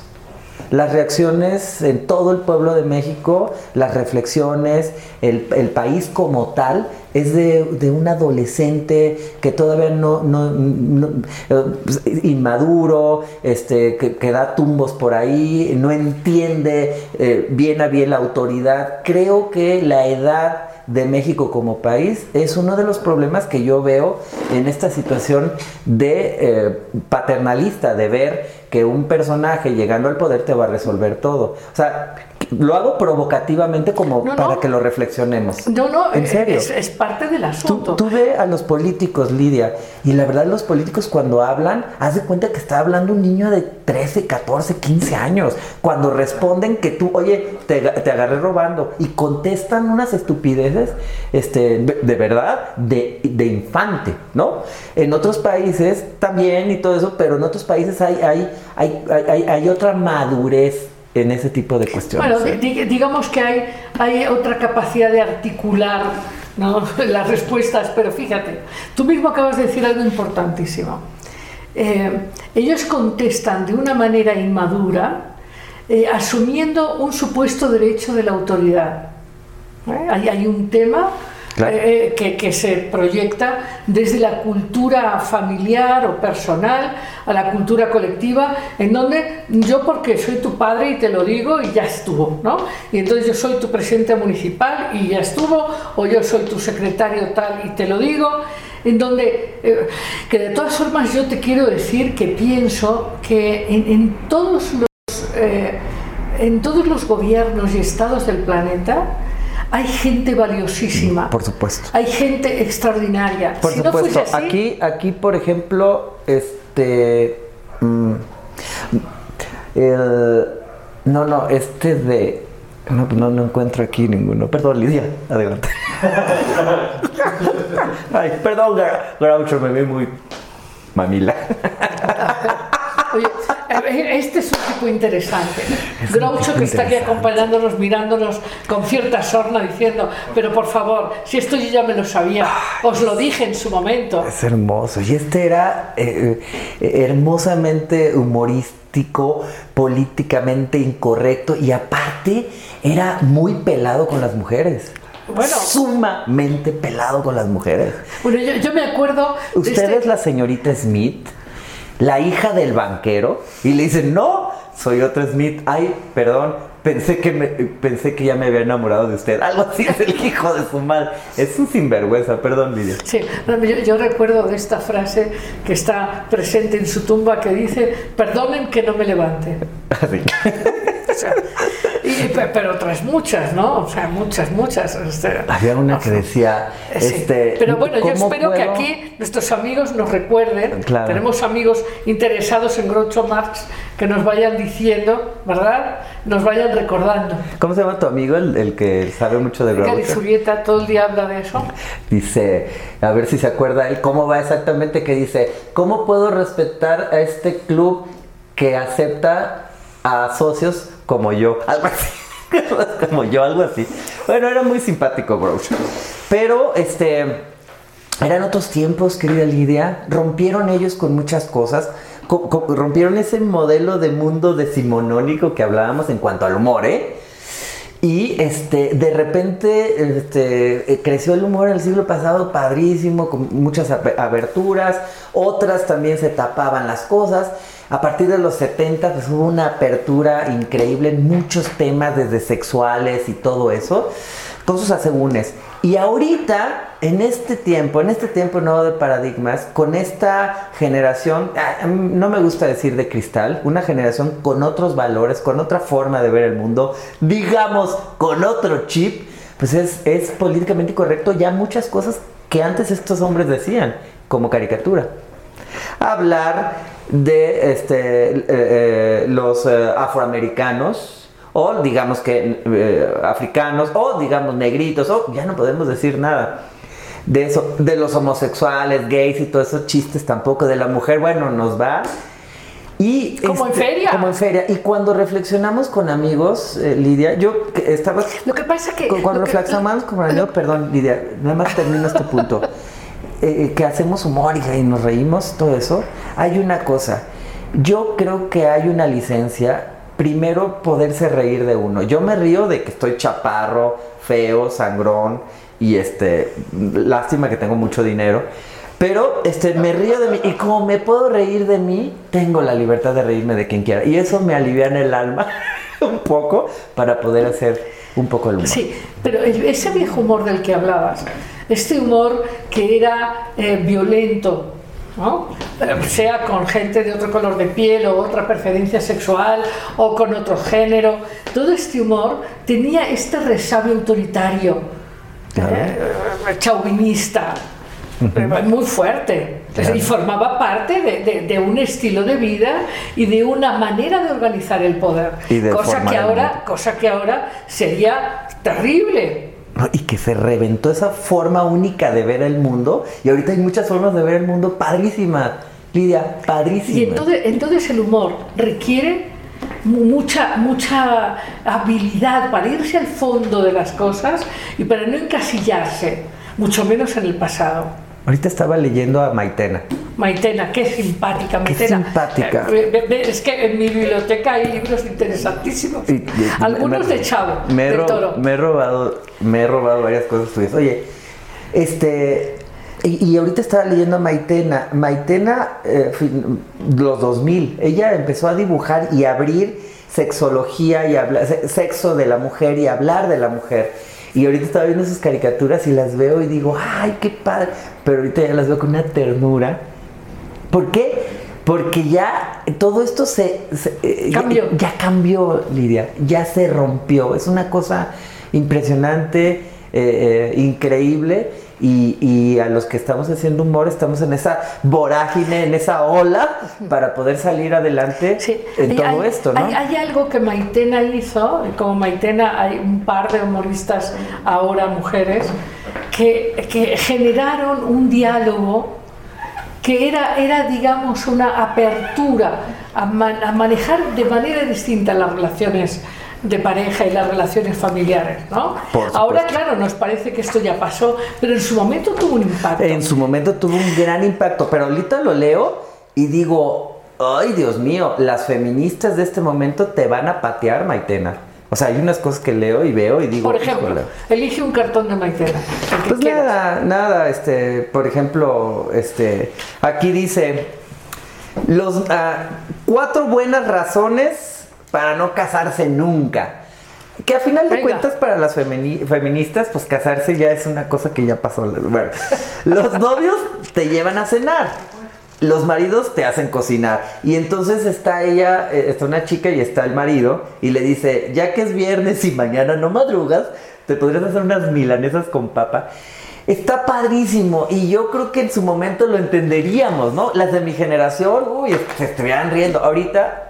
Las reacciones en todo el pueblo de México, las reflexiones, el, el país como tal, es de, de un adolescente que todavía no, no- eh, inmaduro, este, que, que da tumbos por ahí, no entiende eh, bien a bien la autoridad. Creo que la edad de México como país es uno de los problemas que yo veo en esta situación de eh, paternalista, de ver que un personaje llegando al poder te va a resolver todo. O sea, lo hago provocativamente como No, no. para que lo reflexionemos. No, no, en eh, serio. Es, es parte del Tú, asunto. tú ve a los políticos, Lidia, y la verdad los políticos cuando hablan, haz de cuenta que está hablando un niño de 13, 14, 15 años. Cuando responden que tú, oye, te, te agarré robando y contestan unas estupideces, este, de, de verdad, de, de infante, ¿no? En otros países también y todo eso, pero en otros países hay, hay, hay, hay- hay otra madurez en ese tipo de cuestiones. Bueno, ¿eh? di- digamos que hay, hay otra capacidad de articular ¿no? las respuestas, pero fíjate, tú mismo acabas de decir algo importantísimo. Eh, ellos contestan de una manera inmadura, eh, asumiendo un supuesto derecho de la autoridad. Hay, hay un tema Claro. eh, que, que se proyecta desde la cultura familiar o personal a la cultura colectiva, en donde yo porque soy tu padre y te lo digo y ya estuvo, ¿no? Y entonces yo soy tu presidente municipal y ya estuvo, o yo soy tu secretario tal y te lo digo, en donde, eh, que de todas formas yo te quiero decir que pienso que en, en todos los eh, en todos los gobiernos y estados del planeta hay gente valiosísima. Por supuesto. Hay gente extraordinaria. Por si no supuesto, fuese así, aquí, aquí por ejemplo, este, mm, el, no, no, este de, no, no, no encuentro aquí ninguno. Perdón, Lidia, adelante. Ay, perdón, Groucho, me ve muy mamila. Oye, este es un tipo interesante. Groucho que está aquí acompañándonos, mirándonos con cierta sorna, diciendo, pero por favor, si esto yo ya me lo sabía, os lo dije en su momento. Es hermoso. Y este era eh, eh, hermosamente humorístico, políticamente incorrecto y aparte era muy pelado con las mujeres. Bueno. Sumamente pelado con las mujeres. Bueno, yo, yo me acuerdo de Usted este- es la señorita Smith, la hija del banquero, y le dicen, no, soy otra Smith. Ay, perdón, pensé que, me, pensé que ya me había enamorado de usted. Algo así es el hijo de su madre. Es un sinvergüenza, perdón, Lidia. Sí, no, yo, yo recuerdo de esta frase que está presente en su tumba que dice, perdonen que no me levante. Así. Y- pe- pero otras muchas, ¿no? O sea, muchas, muchas. Había una que decía, Sí, este, pero bueno, yo ¿cómo espero que puedo? aquí nuestros amigos nos recuerden. Claro. Tenemos amigos interesados en Groucho Marx que nos vayan diciendo, ¿verdad? Nos vayan recordando. ¿Cómo se llama tu amigo, el, el que sabe mucho de Groucho? Zurieta todo el día habla de eso. Dice, a ver si se acuerda él, cómo va exactamente, que dice, ¿cómo puedo respetar a este club que acepta a socios como yo? Algo así. como yo, algo así. Bueno, era muy simpático, Groucho. Pero, este, eran otros tiempos, querida Lidia. Rompieron ellos con muchas cosas. Co- co- rompieron ese modelo de mundo decimonónico que hablábamos en cuanto al humor, ¿eh? Y este, de repente este, eh, creció el humor en el siglo pasado padrísimo, con muchas aberturas, otras también se tapaban las cosas. A partir de los 70 pues, hubo una apertura increíble en muchos temas, desde sexuales y todo eso, con sus asegúnes. Y ahorita, en este tiempo, en este tiempo nuevo de paradigmas, con esta generación, no me gusta decir de cristal, una generación con otros valores, con otra forma de ver el mundo, digamos, con otro chip, pues es, es políticamente correcto ya muchas cosas que antes estos hombres decían como caricatura. Hablar de este, eh, eh, los eh, afroamericanos o digamos que africanos o digamos negritos o ya no podemos decir nada de eso, de los homosexuales, gays y todos esos chistes tampoco, de la mujer, bueno, nos va. Y Como en feria. Como en feria. Y cuando reflexionamos con amigos, eh, Lidia, yo estaba. Lo que pasa que... cu- Cuando lo que- reflexionamos con amigos, perdón, Lidia, nada más termino este punto. Eh, que hacemos humor y, nos reímos, todo eso. Hay una cosa. Yo creo que hay una licencia. Primero, poderse reír de uno. Yo me río de que estoy chaparro, feo, sangrón y este. Lástima que tengo mucho dinero. Pero este, me río de mí y como me puedo reír de mí, tengo la libertad de reírme de quien quiera. Y eso me alivia en el alma un poco para poder hacer un poco el humor. Sí, pero ese viejo humor del que hablabas, este humor que era eh, violento, ¿no? Eh, sea con gente de otro color de piel o otra preferencia sexual o con otro género, todo este humor tenía este resabio autoritario, Claro. eh, chauvinista, eh, muy fuerte. Claro. Y formaba parte de, de- de un estilo de vida y de una manera de organizar el poder. Cosa, que ahora, cosa que ahora sería terrible. Y que se reventó esa forma única de ver el mundo. Y ahorita hay muchas formas de ver el mundo padrísima. Lidia, padrísima. Y entonces, entonces el humor requiere mu- mucha, mucha habilidad para irse al fondo de las cosas y para no encasillarse, mucho menos en el pasado. Ahorita estaba leyendo a Maitena. Maitena, qué simpática, Qué Maitena. simpática. Eh, Es que en mi biblioteca hay libros interesantísimos. Y- y- Algunos me- de Chavo, me ro- Toro. Me he robado, me he robado varias cosas tuyas. Oye, este. Y, y ahorita estaba leyendo a Maitena. Maitena, eh, fin- los 2000, ella empezó a dibujar y abrir sexología y hablar, se- sexo de la mujer y hablar de la mujer. Y ahorita estaba viendo sus caricaturas y las veo y digo, ay, qué padre. Pero ahorita ya las veo con una ternura. ¿Por qué? Porque ya todo esto se, se- eh, ya- Cambió. Ya, cambió, Lidia. Ya se rompió. Es una cosa impresionante, eh, eh, increíble. Y, y a los que estamos haciendo humor estamos en esa vorágine, en esa ola para poder salir adelante Sí, en todo hay- esto, ¿no? Hay, hay algo que Maitena hizo, como Maitena hay un par de humoristas ahora mujeres, que, que generaron un diálogo que era, era digamos, una apertura a, man- a manejar de manera distinta las relaciones de pareja y las relaciones familiares, ¿no? Ahora, claro, nos parece que esto ya pasó, pero en su momento tuvo un impacto. En su momento tuvo un gran impacto, pero ahorita lo leo y digo, ay Dios mío, las feministas de este momento te van a patear, Maitena. O sea, hay unas cosas que leo y veo y digo, Por ejemplo, "Híjole". elige un cartón de Maitena. Pues quieras. nada, nada, este, por ejemplo, este, aquí dice, los ah, cuatro buenas razones para no casarse nunca. Que a final de Venga. cuentas para las femini- feministas, pues casarse ya es una cosa que ya pasó. Bueno, los novios te llevan a cenar. Los maridos te hacen cocinar. Y entonces está ella, eh, está una chica y está el marido, y le dice, ya que es viernes y mañana no madrugas, te podrías hacer unas milanesas con papa. Está padrísimo y yo creo que en su momento lo entenderíamos, ¿no? Las de mi generación, uy, se estuvieran riendo. Ahorita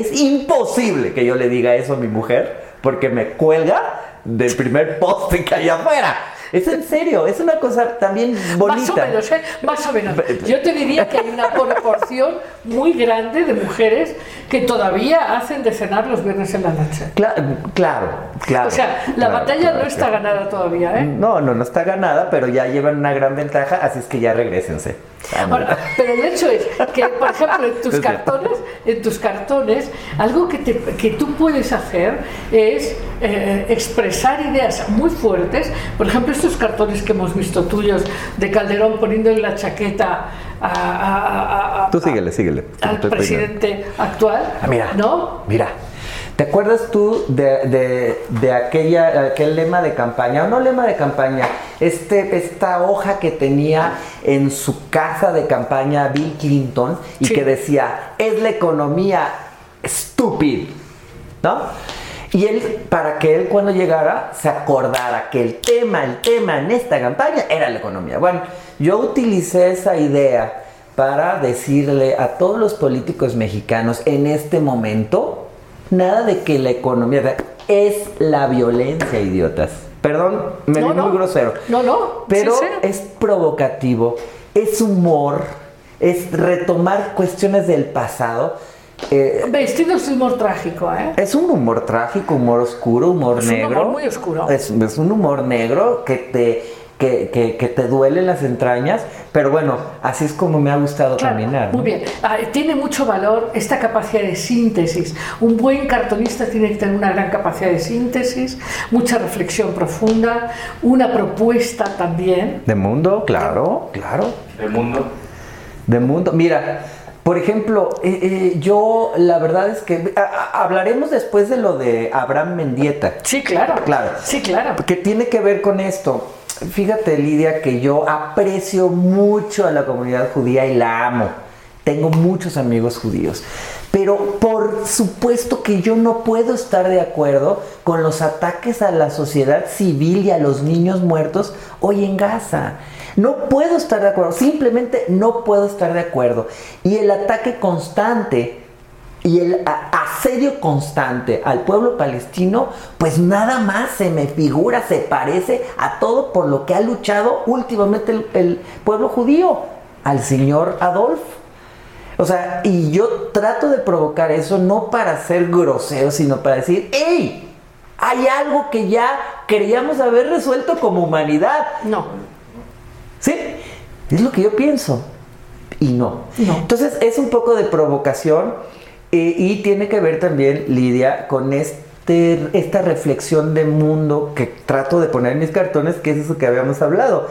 es imposible que yo le diga eso a mi mujer porque me cuelga del primer poste que hay afuera. Es en serio, es una cosa también bonita. Más o menos, ¿eh? Más o menos. Yo te diría que hay una proporción muy grande de mujeres que todavía hacen de cenar los viernes en la noche. Cla- claro, claro. O sea, la claro, batalla claro, no está claro. ganada todavía, ¿eh? No, no, no está ganada, pero ya llevan una gran ventaja, así es que ya regresense. Ahora, pero el hecho es que, por ejemplo, en tus cartones, en tus cartones, algo que, te- que tú puedes hacer es eh, expresar ideas muy fuertes. Por ejemplo, estos cartones que hemos visto tuyos de Calderón poniendo en la chaqueta a, a- a- a- Tú síguele, síguele. al presidente actual, Ah, mira. ¿no? Mira, ¿te acuerdas tú de, de- de aquella, aquel lema de campaña? O no lema de campaña, este, esta hoja que tenía en su casa de campaña Bill Clinton y Sí. que decía, es la economía estúpida, ¿no? Y él, para que él cuando llegara se acordara que el tema, el tema en esta campaña era la economía. Bueno, yo utilicé esa idea para decirle a todos los políticos mexicanos en este momento, nada de que la economía es la violencia, idiotas. Perdón, me No, vi no. muy grosero. No, no, Pero sincero. es provocativo, es humor, es retomar cuestiones del pasado. Eh, Vestidos de humor trágico, ¿eh? es un humor trágico, humor oscuro, humor Es un negro. humor muy oscuro. Es, es un humor negro que te, que, que- que te duele las entrañas, pero bueno, así es como me ha gustado Claro, caminar. ¿no? Muy bien. Ah, tiene mucho valor esta capacidad de síntesis. Un buen cartonista tiene que tener una gran capacidad de síntesis, mucha reflexión profunda, una propuesta también. De mundo, claro, claro. El mundo. De mundo. Mira, por ejemplo, eh, eh, yo la verdad es que a- a- hablaremos después de lo de Abraham Mendieta. Sí, claro. Claro. Sí, claro. que tiene que ver con esto. Fíjate, Lidia, que yo aprecio mucho a la comunidad judía y la amo. Tengo muchos amigos judíos. Pero por supuesto que yo no puedo estar de acuerdo con los ataques a la sociedad civil y a los niños muertos hoy en Gaza. No puedo estar de acuerdo, simplemente no puedo estar de acuerdo. Y el ataque constante y el asedio constante al pueblo palestino, pues nada más se me figura, se parece a todo por lo que ha luchado últimamente el, el pueblo judío, al señor Adolf. O sea, y yo trato de provocar eso no para ser grosero, sino para decir, ¡hey! Hay algo que ya queríamos haber resuelto como humanidad. No. ¿Sí? Es lo que yo pienso. Y no. No. Entonces es un poco de provocación eh, y tiene que ver también, Lidia, con este, esta reflexión de mundo que trato de poner en mis cartones, que es eso que habíamos hablado.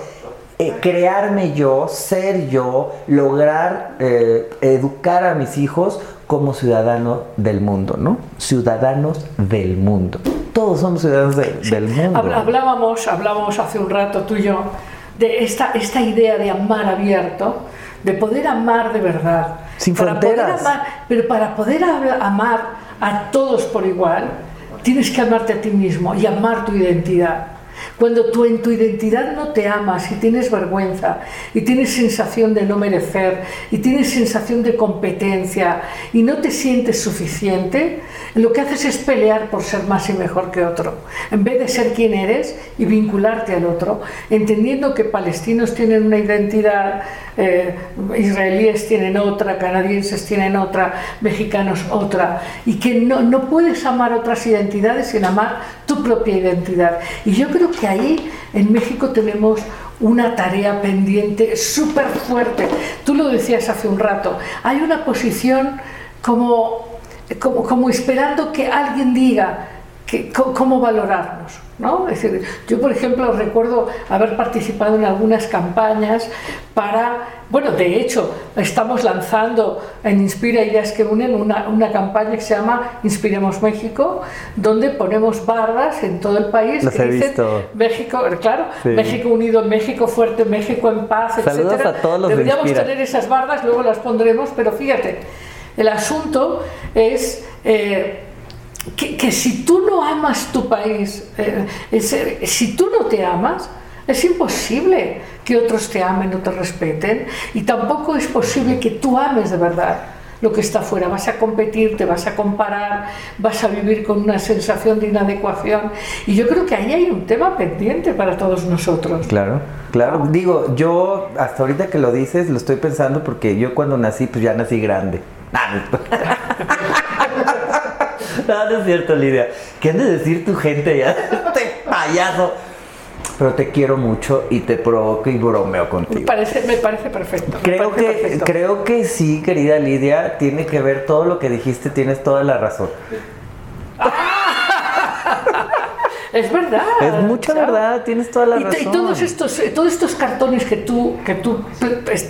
Eh, crearme yo, ser yo, lograr eh, educar a mis hijos como ciudadano del mundo, ¿no? Ciudadanos del mundo. Todos somos ciudadanos de- del mundo. Hab- Hablábamos, hablábamos hace un rato tú y yo de esta, esta idea de amar abierto, de poder amar de verdad. Sin Para fronteras. poder amar- pero para poder amar a todos por igual, tienes que amarte a ti mismo y amar tu identidad. Cuando tú en tu identidad no te amas y tienes vergüenza y tienes sensación de no merecer y tienes sensación de competencia y no te sientes suficiente, lo que haces es pelear por ser más y mejor que otro. En vez de ser quien eres y vincularte al otro, entendiendo que palestinos tienen una identidad, eh, israelíes tienen otra, canadienses tienen otra, mexicanos otra, y que no, no puedes amar otras identidades sin amar tu propia identidad. Y yo creo que ahí en México tenemos una tarea pendiente súper fuerte. Tú lo decías hace un rato, hay una posición como, como, como esperando que alguien diga que, cómo valorarnos. ¿no? Es decir, yo, por ejemplo, recuerdo haber participado en algunas campañas para, bueno, de hecho, estamos lanzando en Inspira Ideas que Unen una, una campaña que se llama Inspiremos México, donde ponemos barras en todo el país Las que he dicen visto. México, claro, Sí. México unido, México fuerte, México en paz, los de Deberíamos tener esas bardas, luego las pondremos, pero fíjate, el asunto es eh, que, si tú no amas tu país, eh, eh, si tú no te amas, es imposible que otros te amen o te respeten y tampoco es posible que tú ames de verdad lo que está afuera. Vas a competir, te vas a comparar, vas a vivir con una sensación de inadecuación y yo creo que ahí hay un tema pendiente para todos nosotros. Claro, claro. Digo, yo hasta ahorita que lo dices lo estoy pensando porque yo cuando nací pues ya nací grande. No, no es cierto, Lidia. ¿Qué han de decir tu gente ya? Este payaso. Pero te quiero mucho y te provoco y bromeo Me contigo. parece, me parece perfecto. Creo parece que, perfecto. creo que sí, querida Lidia, tiene que ver todo lo que dijiste, tienes toda la razón. Es verdad. Es mucha ¿sabes? verdad, tienes toda la Y, te- y razón. todos estos, eh, todos estos cartones que tú, que tú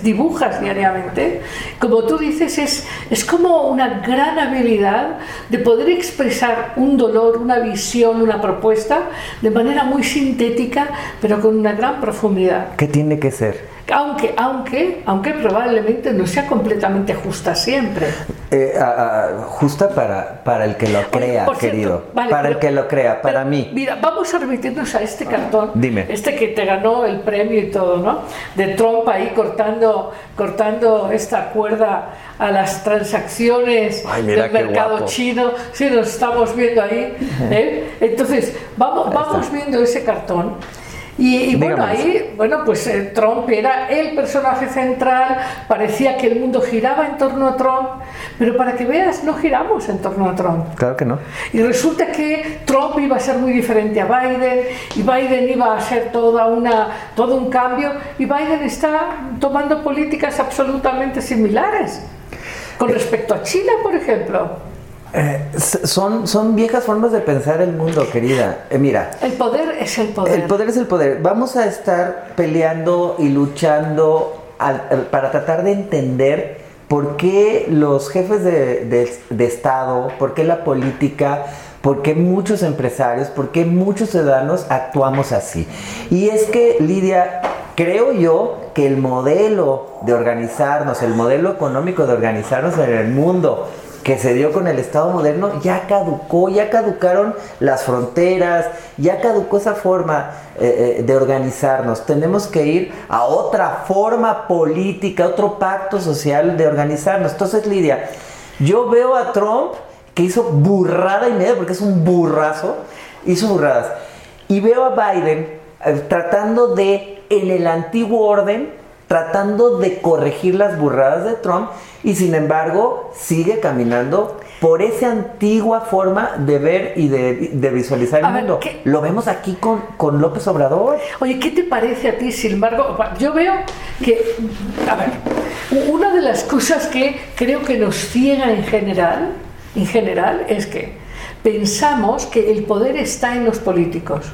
dibujas diariamente, como tú dices, es, es como una gran habilidad de poder expresar un dolor, una visión, una propuesta de manera muy sintética, pero con una gran profundidad. ¿Qué tiene que ser? Aunque, aunque, aunque probablemente no sea completamente justa siempre. Eh, a- a- justa para, para el que lo crea, Por cierto, querido. vale, para el pero- que lo crea, para pero, mí. Mira, vamos a remitirnos a este cartón. Dime. Este que te ganó el premio y todo, ¿no? De Trump ahí cortando, cortando esta cuerda a las transacciones Ay, del mercado guapo. chino. Sí, nos estamos viendo ahí. ¿eh? Entonces, vamos, vamos viendo ese cartón. Y, y bueno, ahí, bueno, pues eh, Trump era el personaje central, parecía que el mundo giraba en torno a Trump, pero para que veas, no giramos en torno a Trump. Claro que no. Y resulta que Trump iba a ser muy diferente a Biden y Biden iba a ser toda una, todo un cambio y Biden está tomando políticas absolutamente similares con respecto a China, por ejemplo. Eh, son, son viejas formas de pensar el mundo, querida. Eh, mira, El poder es el poder. el poder es el poder. Vamos a estar peleando y luchando al- al- para tratar de entender por qué los jefes de, de- de Estado, por qué la política, por qué muchos empresarios, por qué muchos ciudadanos actuamos así. Y es que, Lidia, creo yo que el modelo de organizarnos, el modelo económico de organizarnos en el mundo, que se dio con el Estado moderno ya caducó, ya caducaron las fronteras, ya caducó esa forma eh, eh, de organizarnos. Tenemos que ir a otra forma política, otro pacto social de organizarnos. Entonces, Lidia, yo veo a Trump que hizo burrada y media, porque es un burrazo, hizo burradas. Y veo a Biden eh, tratando de, en el antiguo orden, tratando de corregir las burradas de Trump y sin embargo sigue caminando por esa antigua forma de ver y de, de visualizar el A mundo. ¿qué- Lo vemos aquí con, con López Obrador. Oye, ¿qué te parece a ti? Sin embargo, yo veo que, a ver, una de las cosas que creo que nos ciega en general, en general, es que pensamos que el poder está en los políticos.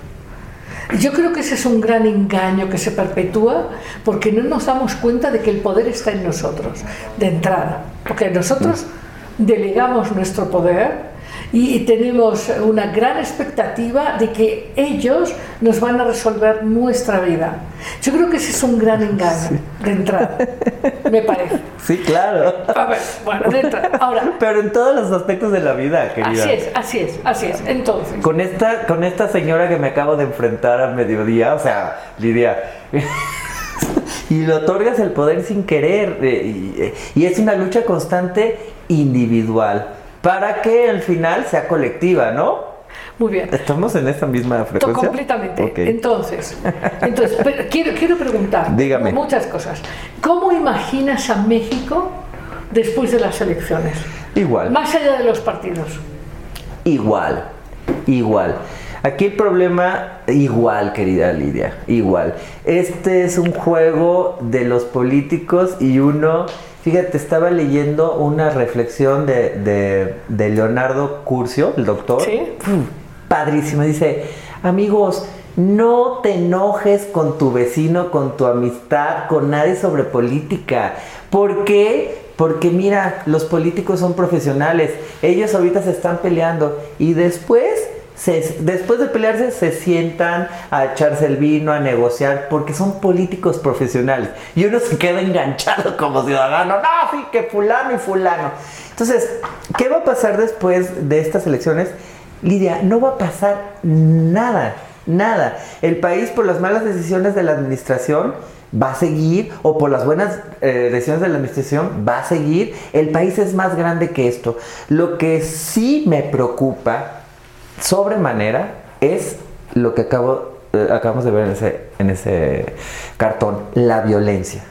Yo creo que ese es un gran engaño que se perpetúa porque no nos damos cuenta de que el poder está en nosotros, de entrada. Porque nosotros delegamos nuestro poder y tenemos una gran expectativa de que ellos nos van a resolver nuestra vida. Yo creo que ese es un gran engaño de entrada, me parece. Sí, claro. A ver, bueno, de entrada. Ahora, Pero en todos los aspectos de la vida, querida. así es, así es, así es. Entonces, Con esta, con esta señora que me acabo de enfrentar a mediodía, o sea, Lidia. y le otorgas el poder sin querer. eh, y, y es una lucha constante individual. Para que al final sea colectiva, ¿no? muy bien. ¿Estamos en esta misma frecuencia? Completamente. Entonces, entonces pero quiero, quiero preguntar Dígame. muchas cosas. ¿Cómo imaginas a México después de las elecciones? Igual. Más allá de los partidos. Igual, igual. Aquí el problema, igual, querida Lidia, igual. Este es un juego de los políticos y uno, fíjate, estaba leyendo una reflexión de, de- de Leonardo Curcio, el doctor. Sí. Uf, Padrísimo, dice, amigos, no te enojes con tu vecino, con tu amistad, con nadie sobre política. ¿Por qué? Porque mira, los políticos son profesionales. Ellos ahorita se están peleando y después, se- después de pelearse, se sientan a echarse el vino, a negociar, porque son políticos profesionales. Y uno se queda enganchado como ciudadano. No, sí, que fulano y fulano. Entonces, ¿qué va a pasar después de estas elecciones? Lidia, no va a pasar nada, nada. El país por las malas decisiones de la administración va a seguir, o por las buenas eh, decisiones de la administración va a seguir. El país es más grande que esto. Lo que sí me preocupa sobremanera es lo que acabo, eh, acabamos de ver en ese, en ese cartón, la violencia.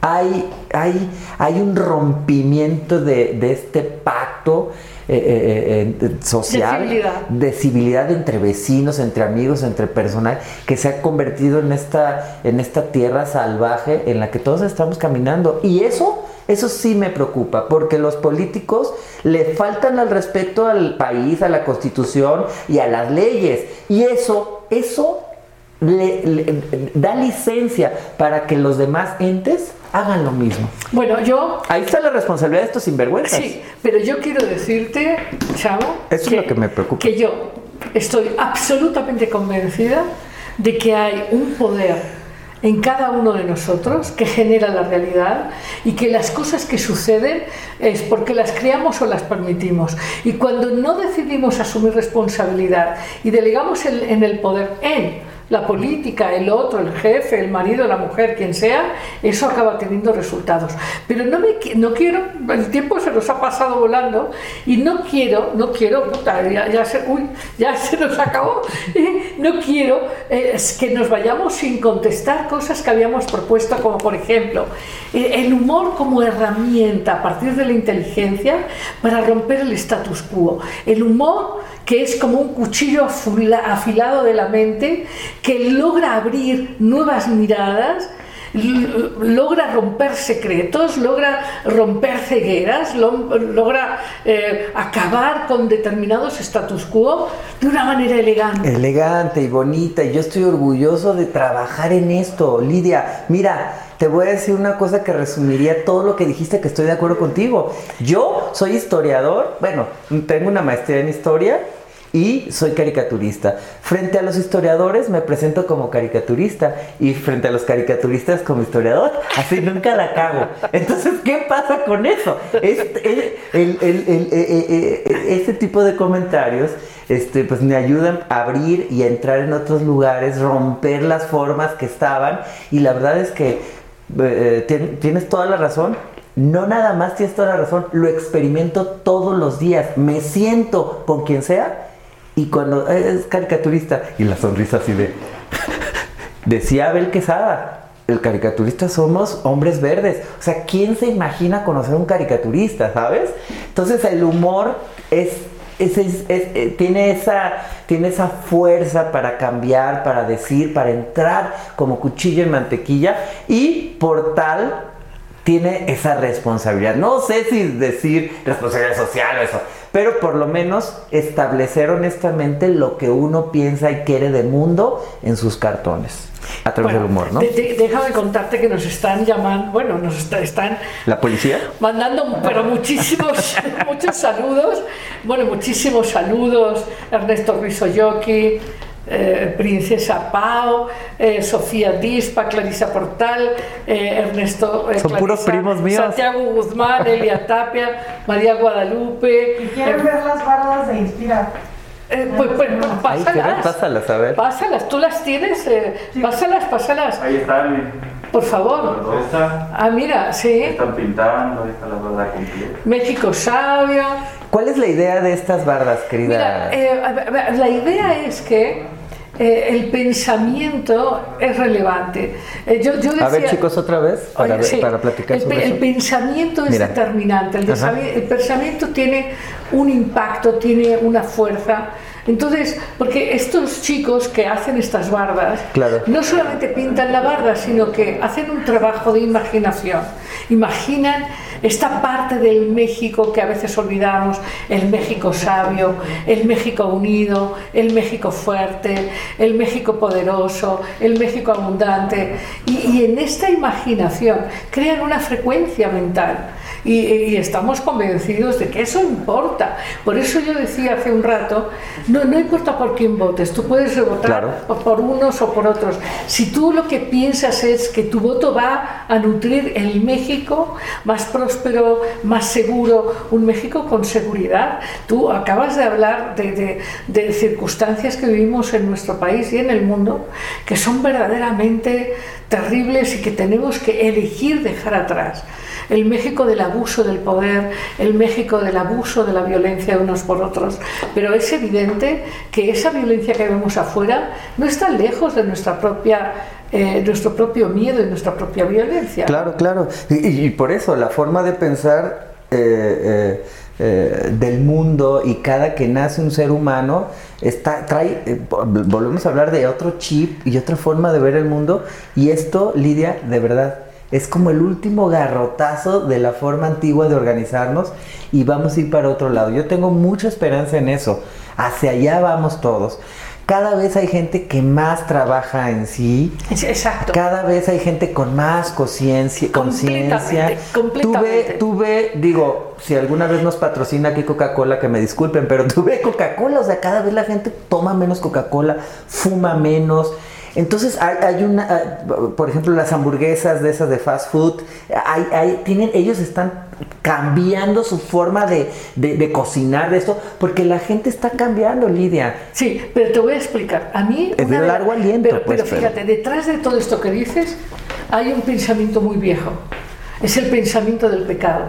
Hay, hay, hay un rompimiento de, de este pacto eh, eh, eh, social, De civilidad. de civilidad entre vecinos, entre amigos, entre personal, que se ha convertido en esta, en esta tierra salvaje en la que todos estamos caminando. Y eso, eso sí me preocupa, porque los políticos le faltan al respeto al país, a la constitución y a las leyes. Y eso, eso le- le- da licencia para que los demás entes hagan lo mismo. Bueno, yo Ahí está la responsabilidad de estos sinvergüenzas. sí, pero yo quiero decirte, Chavo, Eso es lo que me preocupa. Que yo estoy absolutamente convencida de que hay un poder en cada uno de nosotros que genera la realidad y que las cosas que suceden es porque las creamos o las permitimos. Y cuando no decidimos asumir responsabilidad y delegamos en el poder en la política, el otro, el jefe, el marido, la mujer, quien sea, eso acaba teniendo resultados. Pero no, me, no quiero, el tiempo se nos ha pasado volando y no quiero, no quiero, ya, se, ya se nos acabó, no quiero eh, que nos vayamos sin contestar cosas que habíamos propuesto, como por ejemplo, el humor como herramienta a partir de la inteligencia para romper el status quo. El humor que es como un cuchillo afilado de la mente que logra abrir nuevas miradas, logra romper secretos, logra romper cegueras, logra eh, acabar con determinados status quo de una manera elegante. Elegante y bonita. Y yo estoy orgulloso de trabajar en esto. Lidia, mira, te voy a decir una cosa que resumiría todo lo que dijiste que estoy de acuerdo contigo. Yo soy historiador, bueno, tengo una maestría en historia y soy caricaturista. Frente a los historiadores me presento como caricaturista y frente a los caricaturistas como historiador. Así nunca la cago. Entonces, ¿qué pasa con eso? Este, este tipo de comentarios este, pues me ayudan a abrir y a entrar en otros lugares, romper las formas que estaban y la verdad es que eh, tienes toda la razón. No nada más tienes toda la razón, lo experimento todos los días. Me siento con quien sea y cuando es caricaturista, y la sonrisa así de. Decía Abel Quesada, el caricaturista somos hombres verdes. O sea, ¿quién se imagina conocer a un caricaturista, sabes? Entonces el humor es, eh, tiene, esa, tiene esa fuerza para cambiar, para decir, para entrar como cuchillo en mantequilla y por tal tiene esa responsabilidad. No sé si decir responsabilidad social o eso, pero por lo menos establecer honestamente lo que uno piensa y quiere de mundo en sus cartones. A través del humor, ¿no? déjame contarte que nos están llamando, bueno, nos están... ¿La policía? Mandando, pero muchísimos, muchos saludos. Bueno, muchísimos saludos. Ernesto Rizoyoki, eh, Princesa Pau, eh, Sofía Dispa, Clarisa Portal, eh, Ernesto Son puros primos míos. Santiago Guzmán, Elia Tapia, María Guadalupe. Y quieren ver las barras de Inspira. pues, pues pásalas. pásalas, a ver. Pásalas, tú las tienes. Pásalas, pásalas. Ahí están. Por favor. Ah, mira, sí. Están pintando, ahí está la barra completa. México Sabio. ¿Cuál es la idea de estas bardas, querida? Mira, la idea es que eh, el pensamiento es relevante. Eh, yo, a ver, chicos, otra vez, para, platicar el, sobre el pensamiento es determinante. El, el, pensamiento tiene un impacto, tiene una fuerza. Entonces, porque estos chicos que hacen estas bardas, no solamente pintan la barda, sino que hacen un trabajo de imaginación. Imaginan esta parte del México que a veces olvidamos, el México sabio, el México unido, el México fuerte, el México poderoso, el México abundante. Y, en esta imaginación crean una frecuencia mental. Y, estamos convencidos de que eso importa. Por eso yo decía hace un rato, no, no importa por quién votes, tú puedes votar por unos o por otros. Si tú lo que piensas es que tu voto va a nutrir el México más próspero, más seguro, un México con seguridad. Tú acabas de hablar de, de circunstancias que vivimos en nuestro país y en el mundo que son verdaderamente terribles y que tenemos que elegir dejar atrás el México del abuso del poder, el México del abuso de la violencia unos por otros. Pero es evidente que esa violencia que vemos afuera no está lejos de nuestra propia eh, nuestro propio miedo y nuestra propia violencia. Claro, claro. Y, por eso la forma de pensar eh, eh, del mundo y cada que nace un ser humano está, trae, volvemos a hablar de otro chip y otra forma de ver el mundo. Y esto, Lidia, de verdad, es como el último garrotazo de la forma antigua de organizarnos y vamos a ir para otro lado. Yo tengo mucha esperanza en eso. Hacia allá vamos todos. Cada vez hay gente que más trabaja en sí. Exacto. Cada vez hay gente con más conciencia. Tuve, tuve, digo, si alguna vez nos patrocina aquí Coca-Cola, que me disculpen, pero tuve Coca-Cola. O sea, cada vez la gente toma menos Coca-Cola, fuma menos Entonces hay, hay una, ah, por ejemplo, las hamburguesas de esas de fast food, hay, hay, tienen, ellos están cambiando su forma de, de- de cocinar de esto, porque la gente está cambiando, Lidia. Sí, pero te voy a explicar. A mí. Es de largo aliento, Pero, pues, pero pero- fíjate, detrás de todo esto que dices, hay un pensamiento muy viejo. Es el pensamiento del pecado.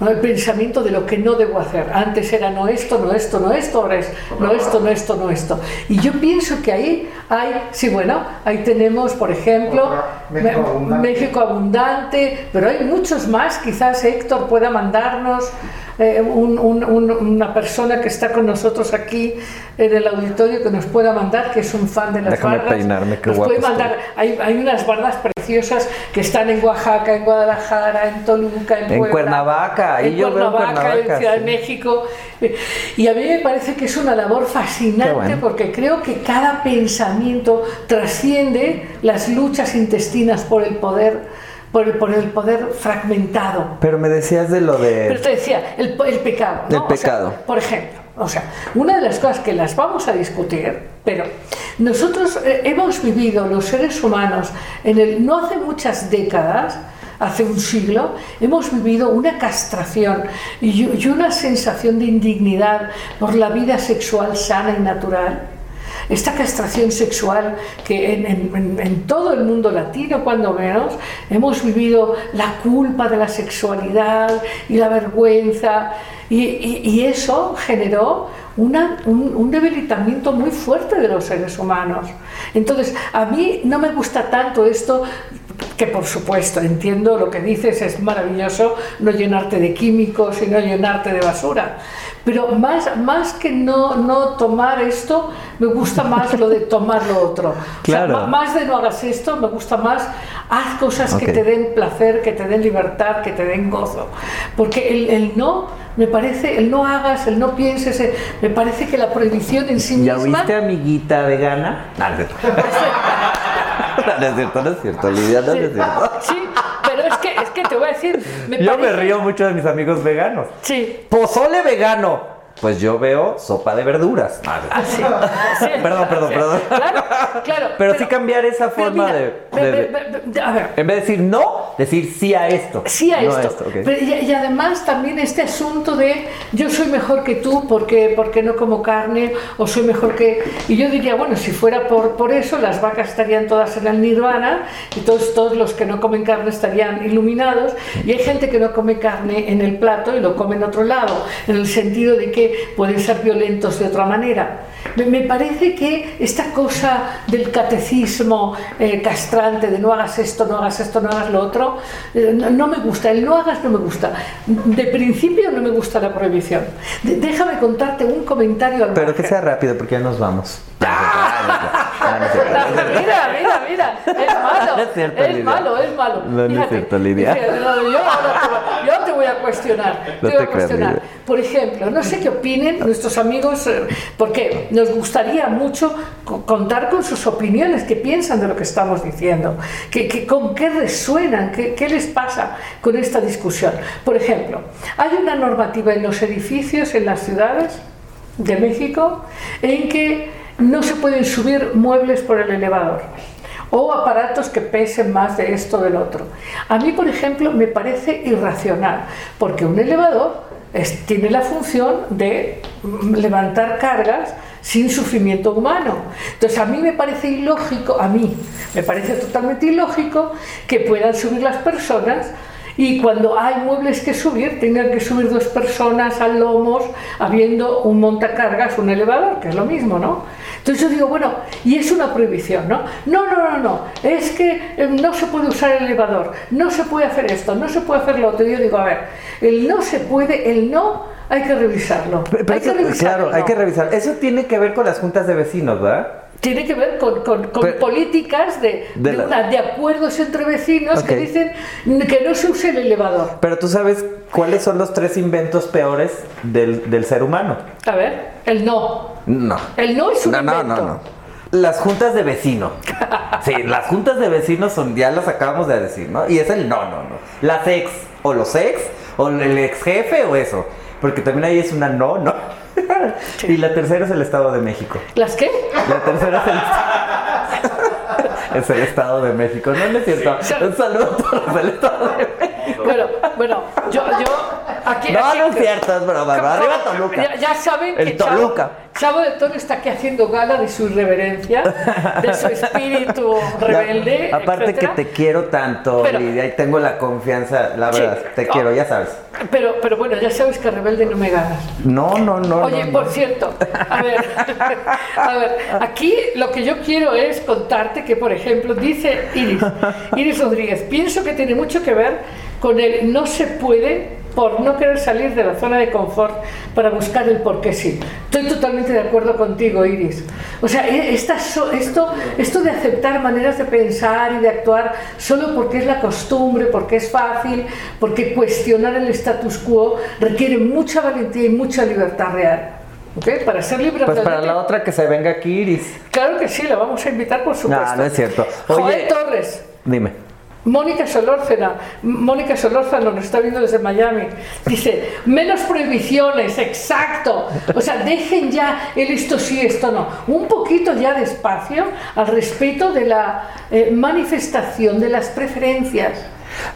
¿No? El pensamiento de lo que no debo hacer. Antes era no esto, no esto, no esto, ahora es no esto, no esto, no esto. Y yo pienso que ahí hay, sí, bueno, ahí tenemos, por ejemplo, México abundante. México abundante, pero hay muchos más. Quizás Héctor pueda mandarnos eh, un- un- un- una persona que está con nosotros aquí en el auditorio que nos pueda mandar, que es un fan de las Déjame bardas. peinarme, qué nos puede mandar. Hay, hay unas bardas preciosas que están en Oaxaca, en Guadalajara, en Toluca, en, En Puebla, Cuernavaca, en yo veo en Cuernavaca, en Cuernavaca, Ciudad de sí. México. Y a mí me parece que es una labor fascinante bueno. porque creo que cada pensamiento trasciende las luchas intestinas por el poder, por el, por el poder fragmentado. Pero me decías de lo Pero de... te decía, el, el pecado. ¿no? El O sea, pecado. por ejemplo, o sea, una de las cosas que las vamos a discutir, pero nosotros eh, hemos vivido, los seres humanos, en el, no hace muchas décadas, hace un siglo, hemos vivido una castración y, y una sensación de indignidad por la vida sexual sana y natural. Esta castración sexual que en, todo el mundo latino, cuando menos, hemos vivido la culpa de la sexualidad y la vergüenza, y, eso generó un, un debilitamiento muy fuerte de los seres humanos. Entonces, a mí no me gusta tanto esto que por supuesto entiendo lo que dices, es maravilloso no llenarte de químicos y no llenarte de basura. Pero más, más que no, no tomar esto, me gusta más lo de tomar lo otro. O sea, Claro. más de no hagas esto, me gusta más haz cosas que te den placer, que te den libertad, que te den gozo. Porque el, el no, me parece, el no hagas, el no pienses, eh, me parece que la prohibición en sí ¿Ya misma... oíste, amiguita vegana? No, no. No, no es cierto, no es cierto, Lidia, no, no es cierto. Sí, pero es que, es que te voy a decir... Me Yo me río mucho de mis amigos veganos. Sí, Pozole vegano. Pues yo veo sopa de verduras. Ah, sí, sí. Perdón, perdón, perdón. Claro, claro. Pero sí cambiar esa pero forma mira, de- A ver, En vez de decir no, decir sí a esto. sí a No esto. Pero y además también este asunto de yo soy mejor que tú porque, porque no como carne o soy mejor que... Y yo diría, bueno, si fuera por, por eso, las vacas estarían todas en el nirvana y todos, todos los que no comen carne estarían iluminados y hay gente que no come carne en el plato y lo come en otro lado, en el sentido de que pueden ser violentos de otra manera. Me, parece que esta cosa del catecismo eh, castrante de no hagas esto, no hagas esto, no hagas lo otro, eh, no, no me gusta. El no hagas no me gusta. De principio no me gusta la prohibición. De- déjame contarte un comentario al Pero que sea rápido porque ya nos vamos. Ah, no no. Mira, mira, es malo, No es cierto, es Lidia. malo, es malo. No, no es cierto, Lidia. no, yo, ahora te voy- yo te voy a cuestionar. No te voy a cuestionar. Lidia. Por ejemplo, no sé qué opinen nuestros amigos, eh, porque nos gustaría mucho co- contar con sus opiniones, qué piensan de lo que estamos diciendo, que, que- con qué resuenan, qué, qué les pasa con esta discusión. Por ejemplo, hay una normativa en los edificios, en las ciudades de México, en que no se pueden subir muebles por el elevador o aparatos que pesen más de esto del otro. A mí, por ejemplo, me parece irracional, porque un elevador tiene la función de levantar cargas sin sufrimiento humano. Entonces, a mí me parece ilógico, a mí me parece totalmente ilógico que puedan subir las personas y cuando hay muebles que subir, tengan que subir dos personas a lomos, habiendo un montacargas, un elevador, que es lo mismo, ¿no? Entonces yo digo, bueno, y es una prohibición, ¿no? No, no, no, no, es que eh, no se puede usar el elevador, no se puede hacer esto, no se puede hacer lo otro. Yo digo, a ver, el no se puede, el no hay que revisarlo. Pero- hay que eso- revisar claro, hay que revisar. Eso tiene que ver con las juntas de vecinos, ¿verdad? Tiene que ver con, con- con Pero- políticas de, De de la- una- de acuerdos entre vecinos que Ok. dicen que no se use el elevador. Pero tú sabes cuáles son los tres inventos peores del, del ser humano. A ver, el no. No. El no es un No, no, invento. no, no. Las juntas de vecino. Sí, las juntas de vecinos son, ya las acabamos de decir, ¿no? Y es el no, no, no. Las ex, o los ex, o el ex jefe, o eso. Porque también ahí es una no, no. Y la tercera es el Estado de México. ¿Las qué? La tercera es el. es el Estado de México. No, no es cierto. Un saludo a todos del Estado de México. Bueno, bueno, yo, yo aquí. No, aquí- no es cierto, es broma. ¿Cómo? Arriba Toluca. Ya, ya saben El que Chavo- Toluca. Chavo de Toro está aquí haciendo gala de su irreverencia, de su espíritu rebelde. La- aparte etcétera. que te quiero tanto, Pero- Lidia, y tengo la confianza, la Sí. verdad, te quiero, ya sabes. Pero, pero bueno, ya sabes que rebelde no me ganas. No, no, no. Oye, no, por no. cierto, a ver, a ver, aquí lo que yo quiero es contarte que, por ejemplo, dice Iris, Iris Rodríguez, pienso que tiene mucho que ver con el no se puede por no querer salir de la zona de confort para buscar el por qué sí. Estoy totalmente de acuerdo contigo, Iris. O sea, e- esta esto, esto de aceptar maneras de pensar y de actuar solo porque es la costumbre, porque es fácil, porque cuestionar el status quo requiere mucha valentía y mucha libertad real. ¿Ok? Para ser libre Pues para la otra que se venga aquí, Iris. Claro que sí, la vamos a invitar, por supuesto. No, no es cierto. Joel Oye, Torres. dime. Mónica Solórzana, Mónica Solórzano nos está viendo desde Miami, dice, menos prohibiciones, exacto, o sea, dejen ya el esto sí, esto no, un poquito ya de espacio al respeto de la eh, manifestación de las preferencias.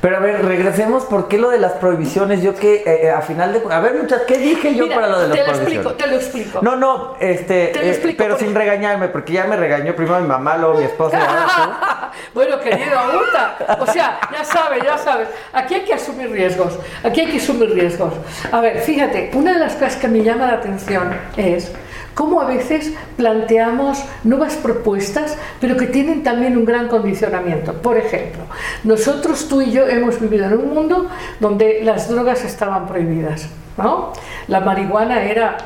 Pero a ver, regresemos, ¿por qué lo de las prohibiciones? Yo que, eh, eh, a final de... A ver, muchachas, ¿qué dije yo Mira, para lo de las te lo prohibiciones? explico, te lo explico. No, no, este, Te lo eh, explico, pero porque- sin regañarme, porque ya me regañó primero mi mamá, luego mi esposa y bueno, querido Uta, o sea, ya sabes, ya sabes, aquí hay que asumir riesgos, aquí hay que asumir riesgos. A ver, fíjate, una de las cosas que me llama la atención es cómo a veces planteamos nuevas propuestas, pero que tienen también un gran condicionamiento. Por ejemplo, nosotros, tú y yo, hemos vivido en un mundo donde las drogas estaban prohibidas, ¿no? La marihuana era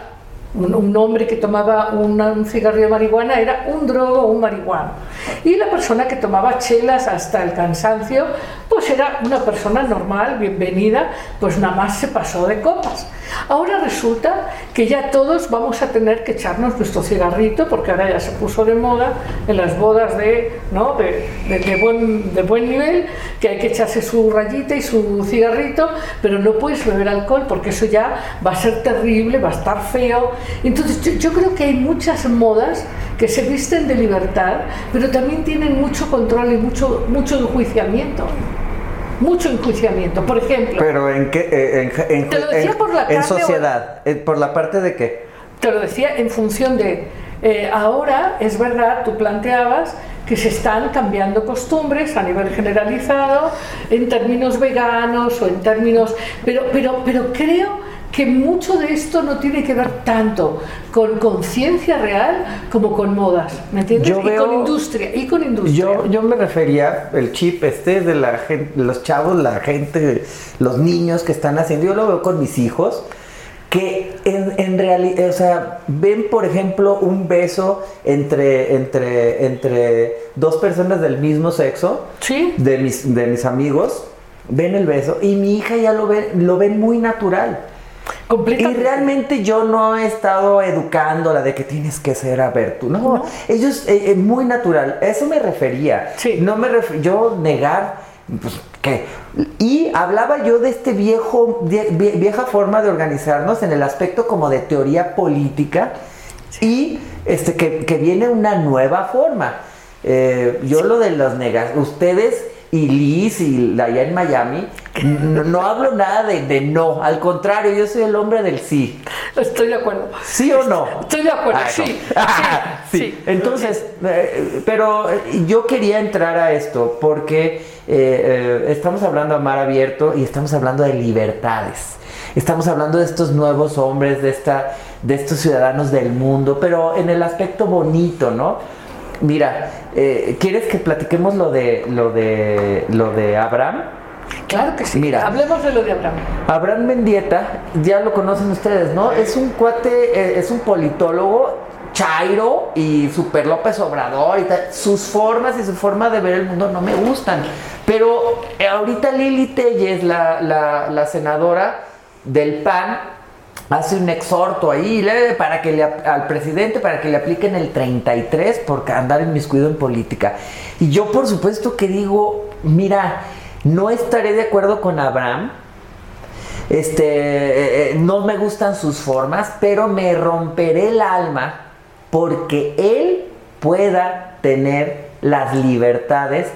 un, un hombre que tomaba un cigarrillo de marihuana era un drogo o un marihuano. Y la persona que tomaba chelas hasta el cansancio, pues era una persona normal, bienvenida, pues nada más se pasó de copas. Ahora resulta que ya todos vamos a tener que echarnos nuestro cigarrito, porque ahora ya se puso de moda en las bodas de, ¿no? de, de- de buen, de buen nivel, que hay que echarse su rayita y su cigarrito, pero no puedes beber alcohol porque eso ya va a ser terrible, va a estar feo. Entonces yo, yo creo que hay muchas modas que se visten de libertad, pero también tienen mucho control y mucho, mucho enjuiciamiento. Mucho enjuiciamiento. Por ejemplo, Pero en qué, eh, en, en- Te lo decía en- por la en o- sociedad, eh, por la parte de qué. Te lo decía en función de, eh, ahora es verdad, tú planteabas que se están cambiando costumbres a nivel generalizado, en términos veganos o en términos... Pero, pero, pero creo que mucho de esto no tiene que ver tanto con conciencia real como con modas, ¿me entiendes? Yo y veo- con industria, y con industria. Yo, yo me refería, el chip este de la gente, los chavos, la gente, los niños que están haciendo, yo lo veo con mis hijos, que en, en realidad, o sea, ven por ejemplo un beso entre, entre, entre dos personas del mismo sexo, Sí. de mis, de mis amigos, ven el beso y mi hija ya lo ve, lo ven muy natural. Y realmente yo no he estado educándola de que tienes que ser a ver tú. No, No. ellos eh, eh, muy natural. Eso me refería. Sí. No me ref- yo negar pues, ¿qué? Y hablaba yo de este viejo vie- vie- vieja forma de organizarnos en el aspecto como de teoría política y este que, que viene una nueva forma. Eh, yo lo de los negas, ustedes y Liz y allá en Miami, no, no hablo nada de, de no, al contrario, yo soy el hombre del sí. Estoy de acuerdo. ¿Sí o no? Estoy de acuerdo, Ah, sí, no. sí, Sí. sí. Entonces, eh, pero eh, yo quería entrar a esto porque eh, eh, estamos hablando a mar abierto y estamos hablando de libertades. Estamos hablando de estos nuevos hombres, de, esta, de estos ciudadanos del mundo, pero en el aspecto bonito, ¿no? Mira, eh, ¿quieres que platiquemos lo de, lo de, lo de Abraham? Claro que sí. Mira. Hablemos de lo de Abraham. Abraham Mendieta, ya lo conocen ustedes, ¿no? Es un cuate, eh, es un politólogo chairo y super López Obrador y tal. Sus formas y su forma de ver el mundo no me gustan. Pero eh, ahorita Lili Telles, la, la- la senadora del PAN, hace un exhorto ahí para que le, al presidente para que le apliquen el 33 por andar inmiscuido en política. Y yo por supuesto que digo, mira, no estaré de acuerdo con Abraham, este, eh, eh, no me gustan sus formas, pero me romperé el alma porque él pueda tener las libertades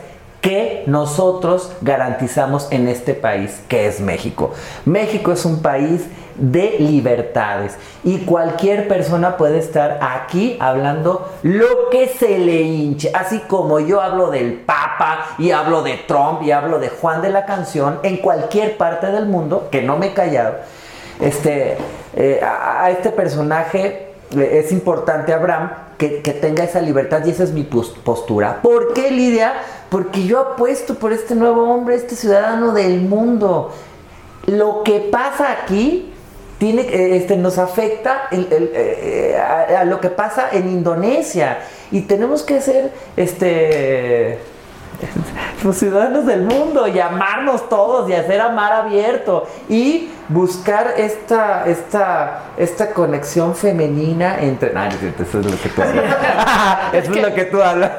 que nosotros garantizamos en este país, que es México. México es un país de libertades y cualquier persona puede estar aquí hablando lo que se le hinche, así como yo hablo del Papa y hablo de Trump y hablo de Juan de la canción en cualquier parte del mundo, que no me he callado. Este, eh, a, este personaje eh, es importante, Abraham, que, que tenga esa libertad y esa es mi pos- postura. ¿Por qué, Lidia? Porque yo apuesto por este nuevo hombre, este ciudadano del mundo. Lo que pasa aquí tiene, eh, este, nos afecta el- el, eh, a, a lo que pasa en Indonesia y tenemos que ser este los ciudadanos del mundo, llamarnos todos y hacer amar abierto y buscar esta, esta, esta conexión femenina entre. Ah, eso es lo que tú hablas. eso es lo que tú hablas.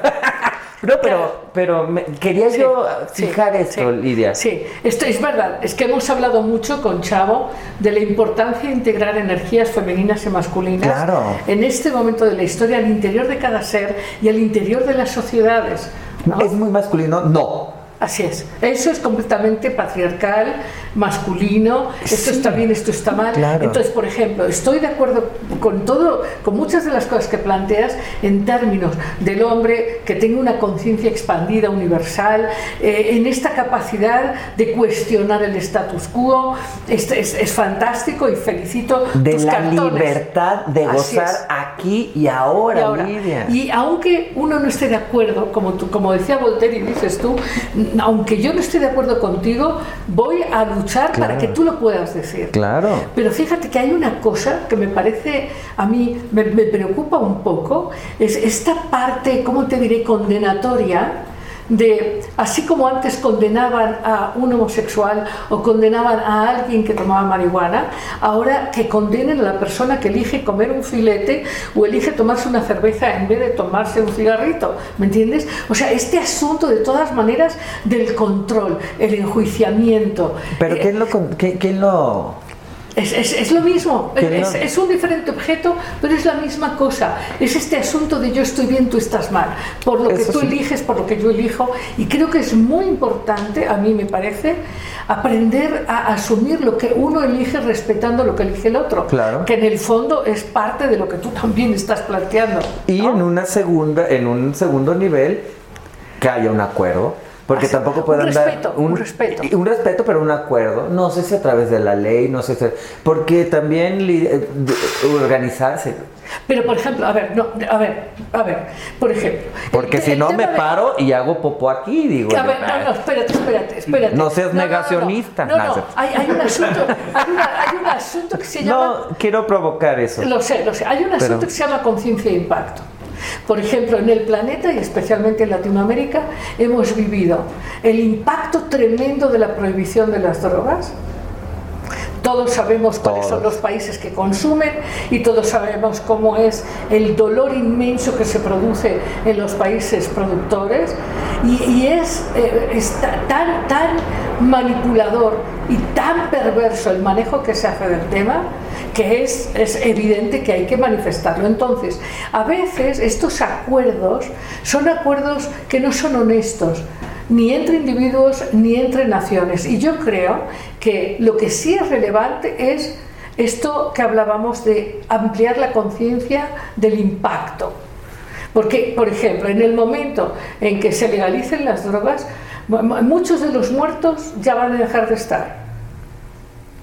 No, pero, pero me- quería Sí, yo sí, fijar esto, sí, Lidia. Sí, esto es verdad. Es que hemos hablado mucho con Chavo de la importancia de integrar energías femeninas y masculinas Claro. en este momento de la historia al interior de cada ser y al interior de las sociedades. ¿no? ¿Es muy masculino? No. Así es. Eso es completamente patriarcal, masculino. Esto está bien, esto está mal. claro. Entonces, por ejemplo, estoy de acuerdo con todo, con muchas de las cosas que planteas en términos del hombre que tenga una conciencia expandida, universal, eh, en esta capacidad de cuestionar el status quo. Es, es- es fantástico y felicito De tus la cartones. libertad de gozar aquí y ahora, Y ahora, Lidia. y aunque uno no esté de acuerdo, como, tú, como decía Voltaire y dices tú, aunque yo no esté de acuerdo contigo, voy a luchar para que tú lo puedas decir. Claro. Pero fíjate que hay una cosa que me parece, a mí me, me preocupa un poco, es esta parte, ¿cómo te diré?, condenatoria de, así como antes condenaban a un homosexual o condenaban a alguien que tomaba marihuana, ahora que condenen a la persona que elige comer un filete o elige tomarse una cerveza en vez de tomarse un cigarrito, ¿me entiendes? O sea, este asunto de todas maneras del control, el enjuiciamiento. Pero eh, ¿quién lo, qué- quién lo, es, es- es lo mismo, es, un diferente objeto, pero es la misma cosa. Es este asunto de yo estoy bien, tú estás mal, por lo que tú sí. eliges, por lo que yo elijo. Y creo que es muy importante, a mí me parece, aprender a asumir lo que uno elige respetando lo que elige el otro. Claro. Que en el fondo es parte de lo que tú también estás planteando. Y ¿no? en una segunda, en un segundo nivel, que haya un acuerdo. Porque Así, tampoco un pueden dar respeto, un respeto. Un respeto, pero un acuerdo. No sé si a través de la ley, no sé si. Porque también li- eh, organizarse. Pero por ejemplo, a ver, no, a ver, a ver, por ejemplo. Porque el- si el no me de- paro y hago popo aquí, digo. A ver, no, no, espérate, espérate, espérate. No seas negacionista. No, no, No, no, hay, hay un asunto, hay, una- hay un asunto que se llama... No, quiero provocar eso. Lo sé, lo sé. Hay un asunto Pero- que se llama conciencia e impacto. Por ejemplo, en el planeta y especialmente en Latinoamérica hemos vivido el impacto tremendo de la prohibición de las drogas. Todos sabemos cuáles son los países que consumen y todos sabemos cómo es el dolor inmenso que se produce en los países productores y, y es, eh, es tan, tan manipulador y tan perverso el manejo que se hace del tema que es, es evidente que hay que manifestarlo. Entonces, a veces estos acuerdos son acuerdos que no son honestos, ni entre individuos ni entre naciones. Y yo creo que lo que sí es relevante es esto que hablábamos de ampliar la conciencia del impacto. Porque, por ejemplo, en el momento en que se legalicen las drogas, mu- mu- muchos de los muertos ya van a dejar de estar.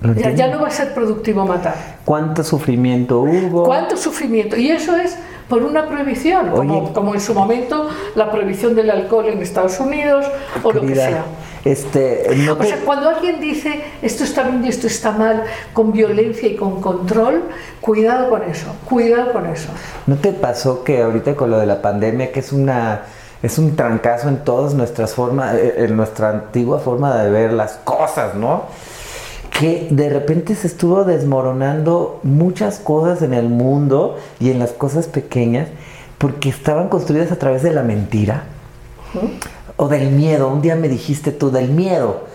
¿Lo Ya, ya no va a ser productivo matar. ¿Cuánto sufrimiento hubo? ¿Cuánto sufrimiento? Y eso es por una prohibición, como, en su momento la prohibición del alcohol en Estados Unidos o lo que sea. Este, no O sea, cuando alguien dice esto está bien y esto está mal, con violencia y con control, cuidado con eso, cuidado con eso. ¿No te pasó que ahorita con lo de la pandemia, que es una es un trancazo en todas nuestras formas, eh, en nuestra antigua forma de ver las cosas, ¿no? Que de repente se estuvo desmoronando muchas cosas en el mundo y en las cosas pequeñas porque estaban construidas a través de la mentira o del miedo. Un día me dijiste tú del miedo.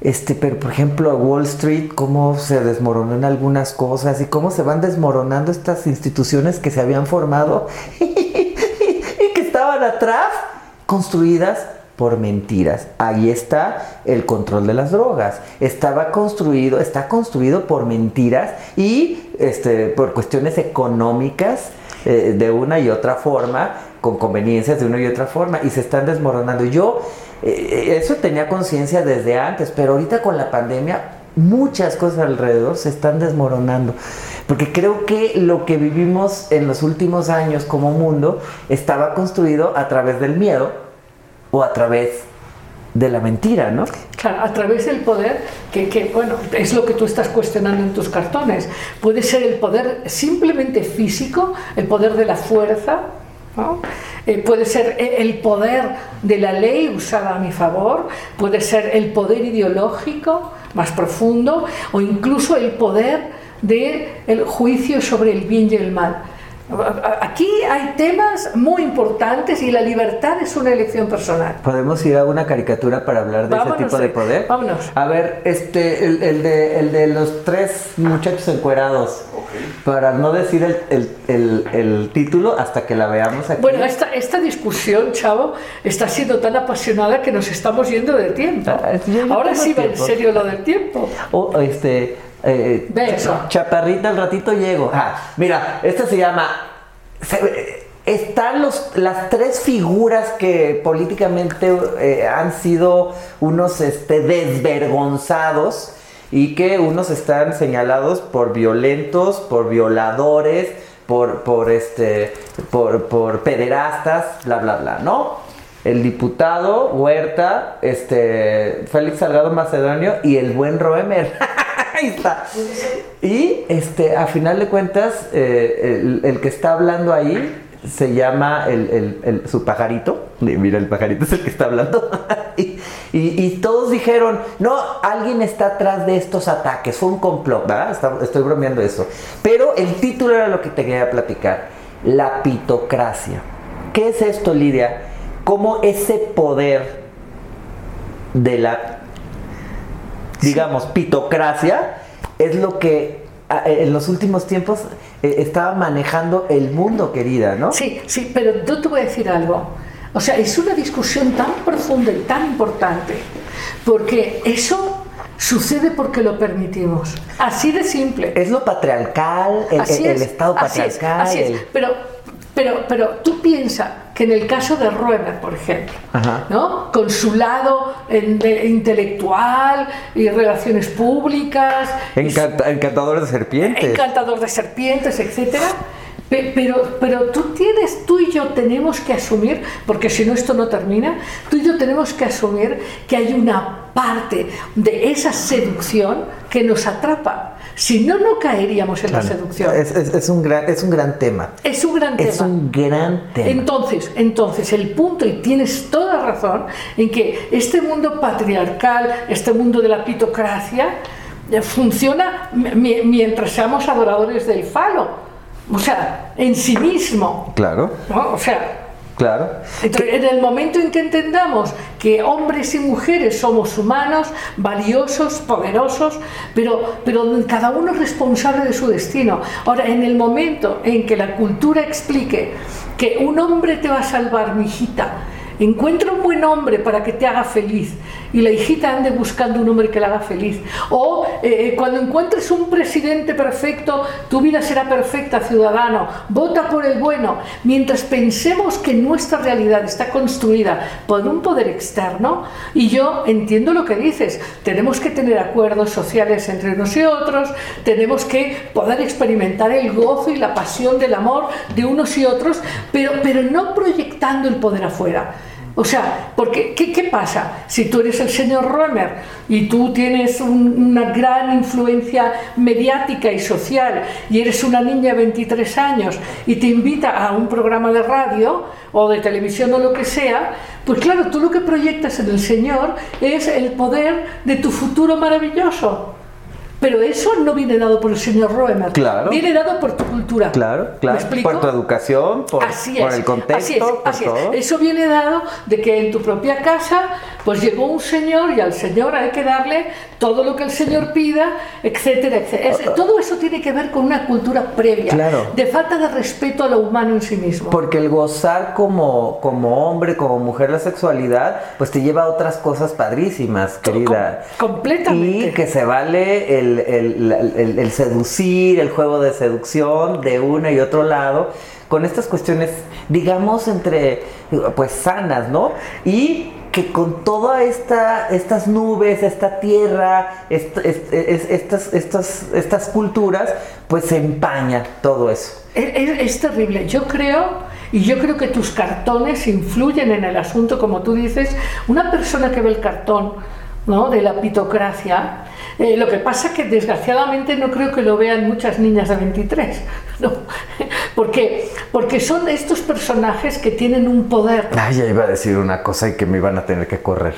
Este, pero por ejemplo, Wall Street, cómo se desmoronó en algunas cosas y cómo se van desmoronando estas instituciones que se habían formado y que estaban atrás construidas por mentiras. Ahí está el control de las drogas. Estaba construido, está construido por mentiras y este, por cuestiones económicas eh, de una y otra forma, con conveniencias de una y otra forma, y se están desmoronando. Yo eh, eso tenía conciencia desde antes, pero ahorita con la pandemia muchas cosas alrededor se están desmoronando. Porque creo que lo que vivimos en los últimos años como mundo estaba construido a través del miedo o a través de la mentira, ¿no? Claro, a través del poder, que, bueno, es lo que tú estás cuestionando en tus cartones. Puede ser el poder simplemente físico, el poder de la fuerza, ¿no? Eh, puede ser el poder de la ley usada a mi favor, puede ser el poder ideológico más profundo o incluso el poder del el juicio sobre el bien y el mal. Aquí hay temas muy importantes y la libertad es una elección personal. ¿Podemos ir a una caricatura para hablar de Vámonos, ese tipo de poder? vámonos. A ver, este, el, el de, el de los tres muchachos encuerados. Para no decir el, el- el- el título hasta que la veamos aquí. Bueno, esta, esta discusión, Chavo, está siendo tan apasionada que nos estamos yendo de tiempo. Ah, Ahora sí va en serio lo del tiempo. O este. eh, Ve eso. Chaparrita, al ratito llego. Ah, mira, esta se llama. se- eh, están los, las tres figuras que políticamente eh, han sido unos este, desvergonzados y que unos están señalados por violentos, por violadores, por, por, este, por, por pederastas, bla, bla, bla, ¿no? el diputado Huerta, este, Félix Salgado Macedonio y el buen Roemer. Ahí está. Y este, a final de cuentas, eh, el, el que está hablando ahí se llama el, el- el- su pajarito. Mira, el pajarito es el que está hablando. y, y- y todos dijeron, no, alguien está atrás de estos ataques, fue un complot, ¿verdad? Está- estoy bromeando eso. Pero el título era lo que te quería platicar. La pitocracia. ¿Qué es esto, Lidia? ¿Cómo ese poder de la, digamos, pitocracia es lo que en los últimos tiempos eh, estaba manejando el mundo, querida, ¿no? Sí, sí, pero yo te voy a decir algo. O sea, es una discusión tan profunda y tan importante, porque eso sucede porque lo permitimos. Así de simple. Es lo patriarcal, el, estado así es, patriarcal. así es. el- Pero, pero, pero tú piensas que en el caso de Roemer, por ejemplo, Ajá. ¿no? con su lado en- de- intelectual y relaciones públicas, y Encanta- encantador de serpientes. encantador de serpientes, etcétera. Pe- Pero, pero tú tienes, tú y yo tenemos que asumir, porque si no esto no termina, tú y yo tenemos que asumir que hay una parte de esa seducción que nos atrapa. Si no, no caeríamos en la seducción. Es, es- es un gran, es un gran tema. Es un gran Es tema. un gran tema. Entonces, entonces el punto, y tienes toda razón, en que este mundo patriarcal, este mundo de la pitocracia, eh, funciona mi- mientras seamos adoradores del falo. O sea, en sí mismo. Claro, ¿no? O sea, claro. entonces, en el momento en que entendamos que hombres y mujeres somos humanos, valiosos, poderosos, pero, pero cada uno es responsable de su destino. Ahora, en el momento en que la cultura explique que un hombre te va a salvar, mi hijita, encuentra un buen hombre para que te haga feliz y la hijita ande buscando un hombre que la haga feliz. O eh, cuando encuentres un presidente perfecto, tu vida será perfecta, ciudadano. Vota por el bueno. Mientras pensemos que nuestra realidad está construida por un poder externo, y yo entiendo lo que dices, tenemos que tener acuerdos sociales entre unos y otros, tenemos que poder experimentar el gozo y la pasión del amor de unos y otros, pero, pero no proyectando el poder afuera. O sea, porque ¿qué, qué pasa? Si tú eres el señor Roemer y tú tienes un- una gran influencia mediática y social y eres una niña de 23 años y te invita a un programa de radio o de televisión o lo que sea, pues claro, tú lo que proyectas en el señor es el poder de tu futuro maravilloso. Pero eso no viene dado por el señor Roemer, Claro. viene dado por tu cultura. Claro, ¿Me claro. Por tu educación, por, Así por es, el contexto, así es, por así es. todo. Eso viene dado de que en tu propia casa pues llegó un señor y al señor hay que darle todo lo que el señor pida, etcétera, etcétera. Es- todo eso tiene que ver con una cultura previa, Claro. de falta de respeto a lo humano en sí mismo. Porque el gozar como, como hombre, como mujer la sexualidad, pues te lleva a otras cosas padrísimas, querida. Com- completamente. Y que se vale el, el- seducir, el juego de seducción de una y otro lado, con estas cuestiones, digamos, entre, pues sanas, ¿no? Y que con todas esta, estas nubes, esta tierra, est- est- es- estas, estas, estas culturas, pues se empaña todo eso. Es, es- es terrible. Yo creo, y yo creo que tus cartones influyen en el asunto, como tú dices. Una persona que ve el cartón ¿no? de la pitocracia, eh, lo que pasa que desgraciadamente no creo que lo vean muchas niñas de 23, ¿no? porque, porque son estos personajes que tienen un poder. Ay, ya iba a decir una cosa y que me iban a tener que correr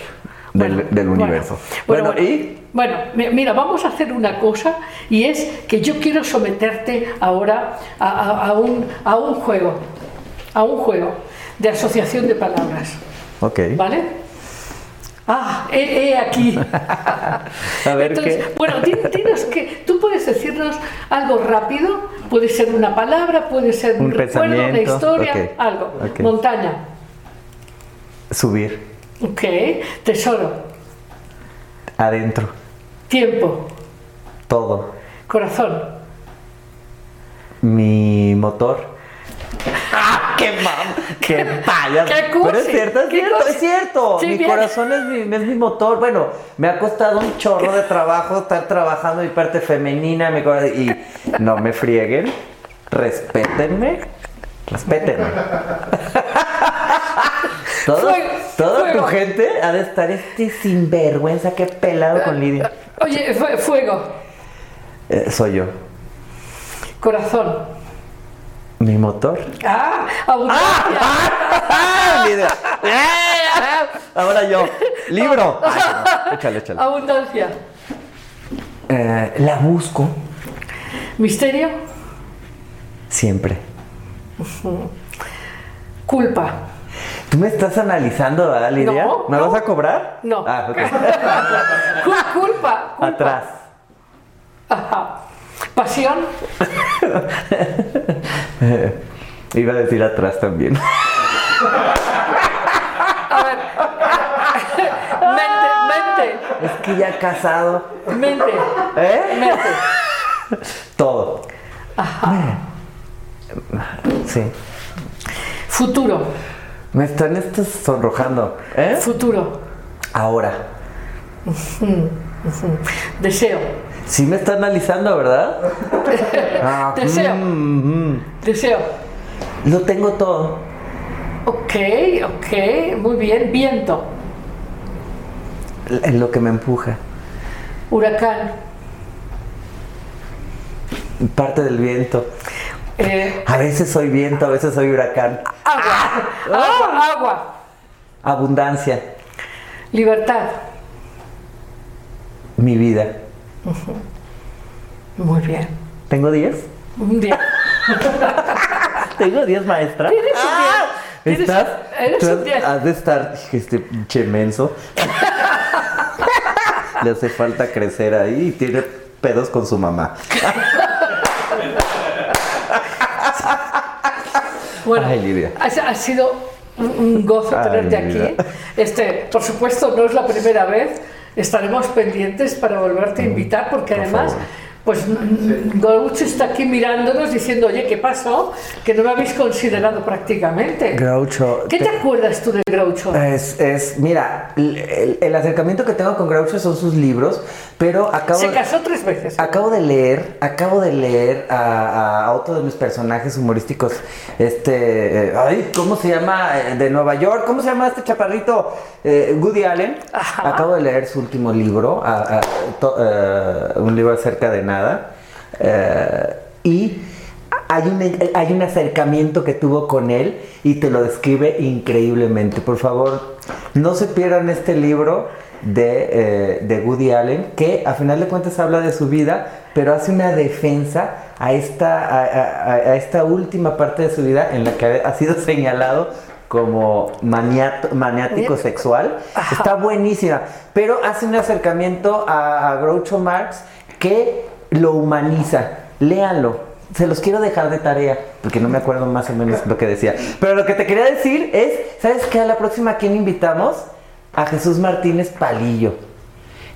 del, Bueno, del bueno, universo. Bueno, Bueno, y Bueno, mi- mira, vamos a hacer una cosa y es que yo quiero someterte ahora a, a- a un, a un juego, a un juego de asociación de palabras, ok. ¿vale? Ah, he, he aquí. A ver Entonces, qué. bueno, dinos que tú puedes decirnos algo rápido, puede ser una palabra, puede ser un, Un recuerdo, una historia, algo. Montaña, Subir ok. Tesoro, adentro, tiempo, todo. corazón. Mi motor. ¡Ah, qué mam! ¡Qué payas! ¡Qué Pero es cursi! cierto, es ¡Qué cierto, cursi! es cierto. Sí, mi bien. corazón es mi, es mi motor. Bueno, me ha costado un chorro de trabajo estar trabajando mi parte femenina mi cora- y no me frieguen. Respétenme. Respétenme. Todo, Fuego, toda fuego. tu gente ha de estar este sinvergüenza, qué pelado con Lidia. Oye, fue- fuego, Eh, soy yo. corazón. Mi motor. Ah, abundancia. ¡Ah! Lidia. Ahora yo. Libro. Ay, no. Échale, échale. Abundancia. Eh, la busco Misterio. siempre. Culpa. ¿Tú me estás analizando, ¿verdad, Lidia? No, ¿Me no. vas a cobrar? No. Ah, ok. Cul- culpa. culpa. Atrás. Ajá. Pasión. Iba a decir atrás también. A ver. mente, Es que ya casado. mente. Mente. ¿Eh? Mente. Todo. Sí. Futuro. Me están estos sonrojando. ¿Eh? Futuro. Ahora. Deseo. Sí me está analizando, ¿verdad? Ah, Deseo. mm, mm. Deseo. Lo tengo todo. Ok, ok. Muy bien. Viento. En lo que me empuja. Huracán. Parte del viento. Eh, A veces soy viento, a veces soy huracán. agua. Agua. Agua. Abundancia. Libertad. Mi vida. Muy bien. ¿Tengo 10? Un día. ¿Tengo 10, maestra? Tienes un Ah, diez. Tienes ¿Estás? un- eres tú un diez. Has de estar, este pinche menso. Le hace falta crecer ahí y tiene pedos con su mamá. Bueno, Ay, Lidia. Ha, ha sido un, un gozo Ay, tenerte Lidia. aquí. Este, por supuesto, no es la primera vez. Estaremos pendientes para volverte a invitar, porque por además. Pues Groucho está aquí mirándonos diciendo, oye, ¿qué pasó? Que no me habéis considerado prácticamente. Groucho. ¿Qué te acuerdas tú de Groucho? Es, es, mira, el, acercamiento que tengo con Groucho son sus libros, pero acabo Se de- casó tres veces. Acabo de leer, acabo de leer a, a otro de mis personajes humorísticos, este, eh, ay, ¿cómo se llama? Eh, De Nueva York, ¿cómo se llama este chaparrito? Eh, Woody Allen. Ajá. Acabo de leer su último libro, a- a- to- eh, un libro acerca de nada, eh, y hay un, hay un acercamiento que tuvo con él y te lo describe increíblemente. Por favor, no se pierdan este libro de, eh, de Woody Allen, que a final de cuentas habla de su vida, pero hace una defensa a esta, a, a- a esta última parte de su vida en la que ha sido señalado como maniato- maniático sexual. Está buenísima, pero hace un acercamiento a, a Groucho Marx que lo humaniza. Léanlo. Se los quiero dejar de tarea, porque no me acuerdo más o menos lo que decía. Pero lo que te quería decir es, ¿sabes qué? A la próxima, ¿a quién invitamos? A Jesús Martínez Palillo.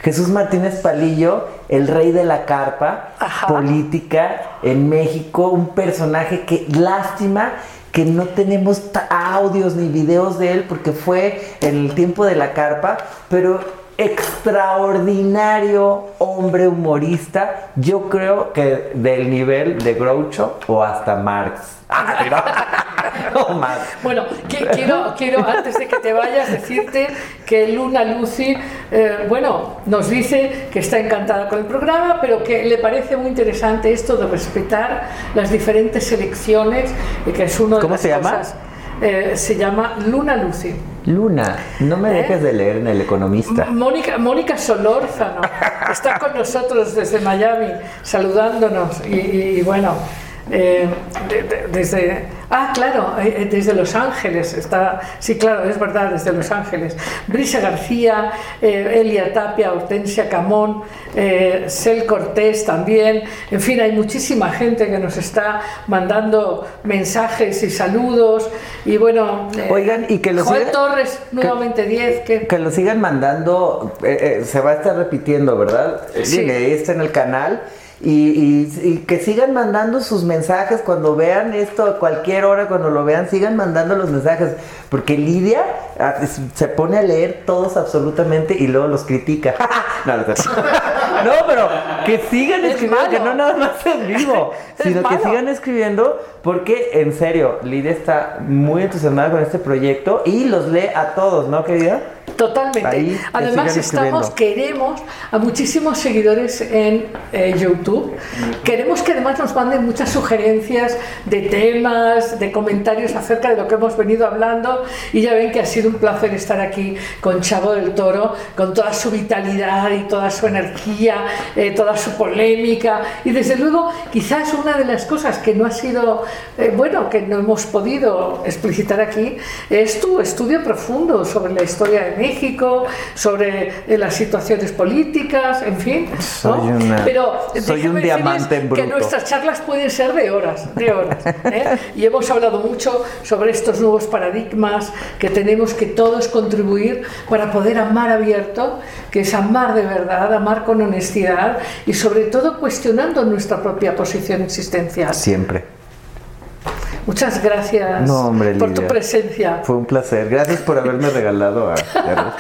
Jesús Martínez Palillo, el rey de la carpa Ajá. política en México, un personaje que lástima que no tenemos audios ni videos de él porque fue en el tiempo de la carpa, pero extraordinario hombre humorista, yo creo que del nivel de Groucho o hasta Marx. Ah, no. O más. Bueno, qui- quiero, quiero antes de que te vayas decirte que Luna Lucy, eh, bueno, nos dice que está encantada con el programa, pero que le parece muy interesante esto de respetar las diferentes selecciones y que es uno de ¿Cómo las se llama? eh, se llama Luna Lucy. Luna, no me ¿Eh? dejes de leer en El Economista. Mónica, Mónica Solórzano está con nosotros desde Miami, saludándonos y, y- y bueno, eh, de- de- desde... Ah, claro, eh, eh, desde Los Ángeles está... Sí, claro, es verdad, desde Los Ángeles. Brisa García, eh, Elia Tapia, Hortensia Camón, eh, Sel Cortés también. En fin, hay muchísima gente que nos está mandando mensajes y saludos. Y bueno... eh, Oigan, y que lo Joel siga- Torres, nuevamente 10, que... Que lo sigan mandando, se va a estar repitiendo, ¿verdad? Sí. Está en el canal. Y, y- y que sigan mandando sus mensajes cuando vean esto, a cualquier hora, cuando lo vean, sigan mandando los mensajes. Porque Lidia ah, es- se pone a leer todos absolutamente y luego los critica. no, no, no, pero que sigan Es escribiendo, que malo. no nada más en vivo, Es sino que sigan escribiendo porque en serio, Lidia está muy entusiasmada con este proyecto y los lee a todos, ¿no, querida? Totalmente. Ahí Además estamos, queremos a muchísimos seguidores en eh, YouTube. Queremos que además nos manden muchas sugerencias de temas, de comentarios acerca de lo que hemos venido hablando. Y ya ven que ha sido un placer estar aquí con Chavo del Toro, con toda su vitalidad y toda su energía, eh, toda su polémica. Y desde luego, quizás una de las cosas que no ha sido, eh, bueno, que no hemos podido explicitar aquí, es tu estudio profundo sobre la historia de México, sobre eh, las situaciones políticas, en fin. ¿no? Soy una- Pero soy un diamante en Que bruto. nuestras charlas pueden ser de horas, de horas. ¿eh? Y hemos hablado mucho sobre estos nuevos paradigmas que tenemos que todos contribuir para poder amar abierto, que es amar de verdad, amar con honestidad y sobre todo cuestionando nuestra propia posición existencial. Siempre. Muchas gracias No, hombre, por tu presencia. Fue un placer. Gracias por haberme regalado a...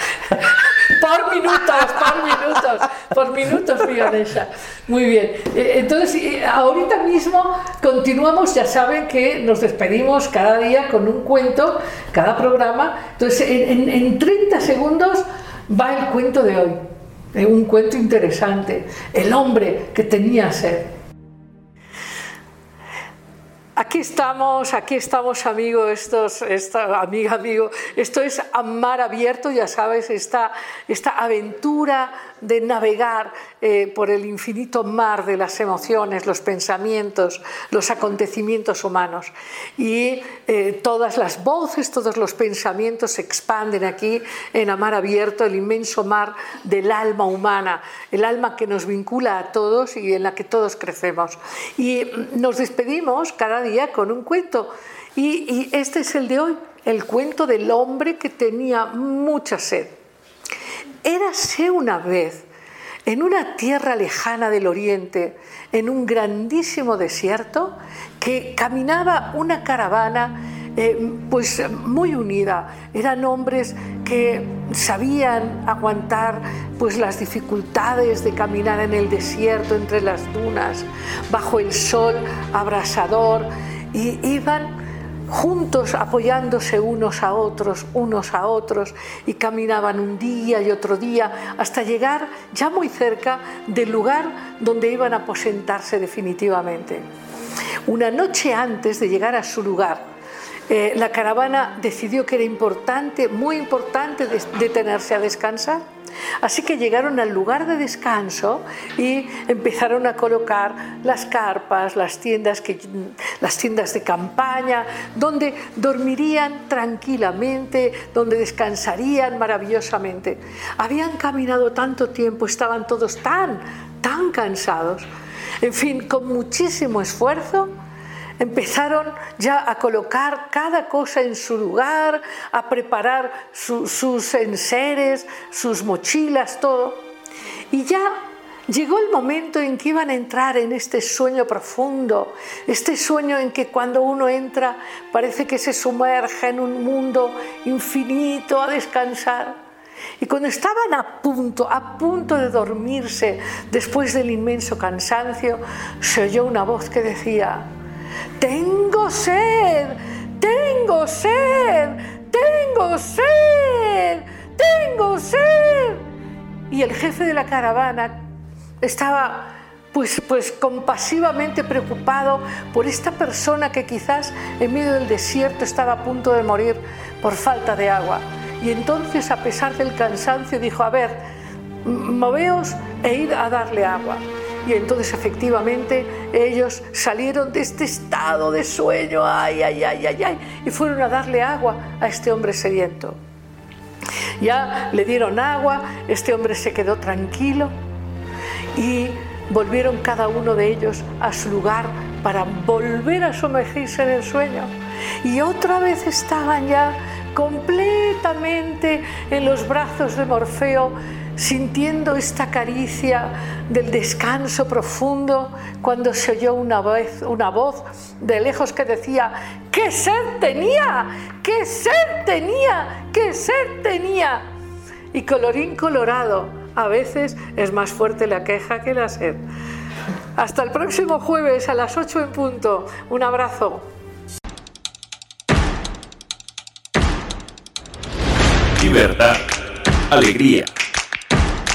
Por minutos, por minutos, por minutos, mi Ganesha. Muy bien. Eh, Entonces, eh, ahorita mismo continuamos, ya saben que nos despedimos cada día con un cuento, cada programa. Entonces, en, en- en 30 segundos va el cuento de hoy. Eh, Un cuento interesante. El hombre que tenía sed. Aquí estamos, aquí estamos, amigo, estos, esta, amiga, amigo. Esto es Amar Abierto, ya sabes, esta, esta aventura de navegar eh, por el infinito mar de las emociones, los pensamientos, los acontecimientos humanos. Y eh, todas las voces, todos los pensamientos se expanden aquí en Amar Abierto, el inmenso mar del alma humana, el alma que nos vincula a todos y en la que todos crecemos. Y mm, nos despedimos cada día con un cuento. Y, y este es el de hoy, el cuento del hombre que tenía mucha sed. Érase una vez en una tierra lejana del oriente, en un grandísimo desierto, que caminaba una caravana eh, pues muy unida. Eran hombres que sabían aguantar pues las dificultades de caminar en el desierto entre las dunas, bajo el sol abrasador y iban juntos apoyándose unos a otros, unos a otros, y caminaban un día y otro día hasta llegar ya muy cerca del lugar donde iban a aposentarse definitivamente. Una noche antes de llegar a su lugar, eh, la caravana decidió que era importante, muy importante, detenerse a descansar. Así que llegaron al lugar de descanso y empezaron a colocar las carpas, las tiendas, que, las tiendas de campaña, donde dormirían tranquilamente, donde descansarían maravillosamente. Habían caminado tanto tiempo, estaban todos tan, tan cansados. En fin, con muchísimo esfuerzo, empezaron ya a colocar cada cosa en su lugar, a preparar sus enseres, sus mochilas, todo. Y ya llegó el momento en que iban a entrar en este sueño profundo, este sueño en que cuando uno entra parece que se sumerge en un mundo infinito a descansar. Y cuando estaban a punto, a punto de dormirse después del inmenso cansancio, se oyó una voz que decía, tengo sed, tengo sed, tengo sed, tengo sed. Y el jefe de la caravana estaba pues, pues compasivamente preocupado por esta persona que quizás en medio del desierto estaba a punto de morir por falta de agua. Y entonces, a pesar del cansancio, dijo, a ver, moveos e id a darle agua. Y entonces efectivamente ellos salieron de este estado de sueño, ay, ay, ay, ay, ay, y fueron a darle agua a este hombre sediento. Ya le dieron agua, este hombre se quedó tranquilo y volvieron cada uno de ellos a su lugar para volver a sumergirse en el sueño. Y otra vez estaban ya completamente en los brazos de Morfeo sintiendo esta caricia del descanso profundo cuando se oyó una voz, una voz de lejos que decía, ¡qué sed tenía! ¡qué sed tenía! ¡qué sed tenía! Y colorín colorado, a veces es más fuerte la queja que la sed. Hasta el próximo jueves a las 8 en punto. Un abrazo. Libertad, alegría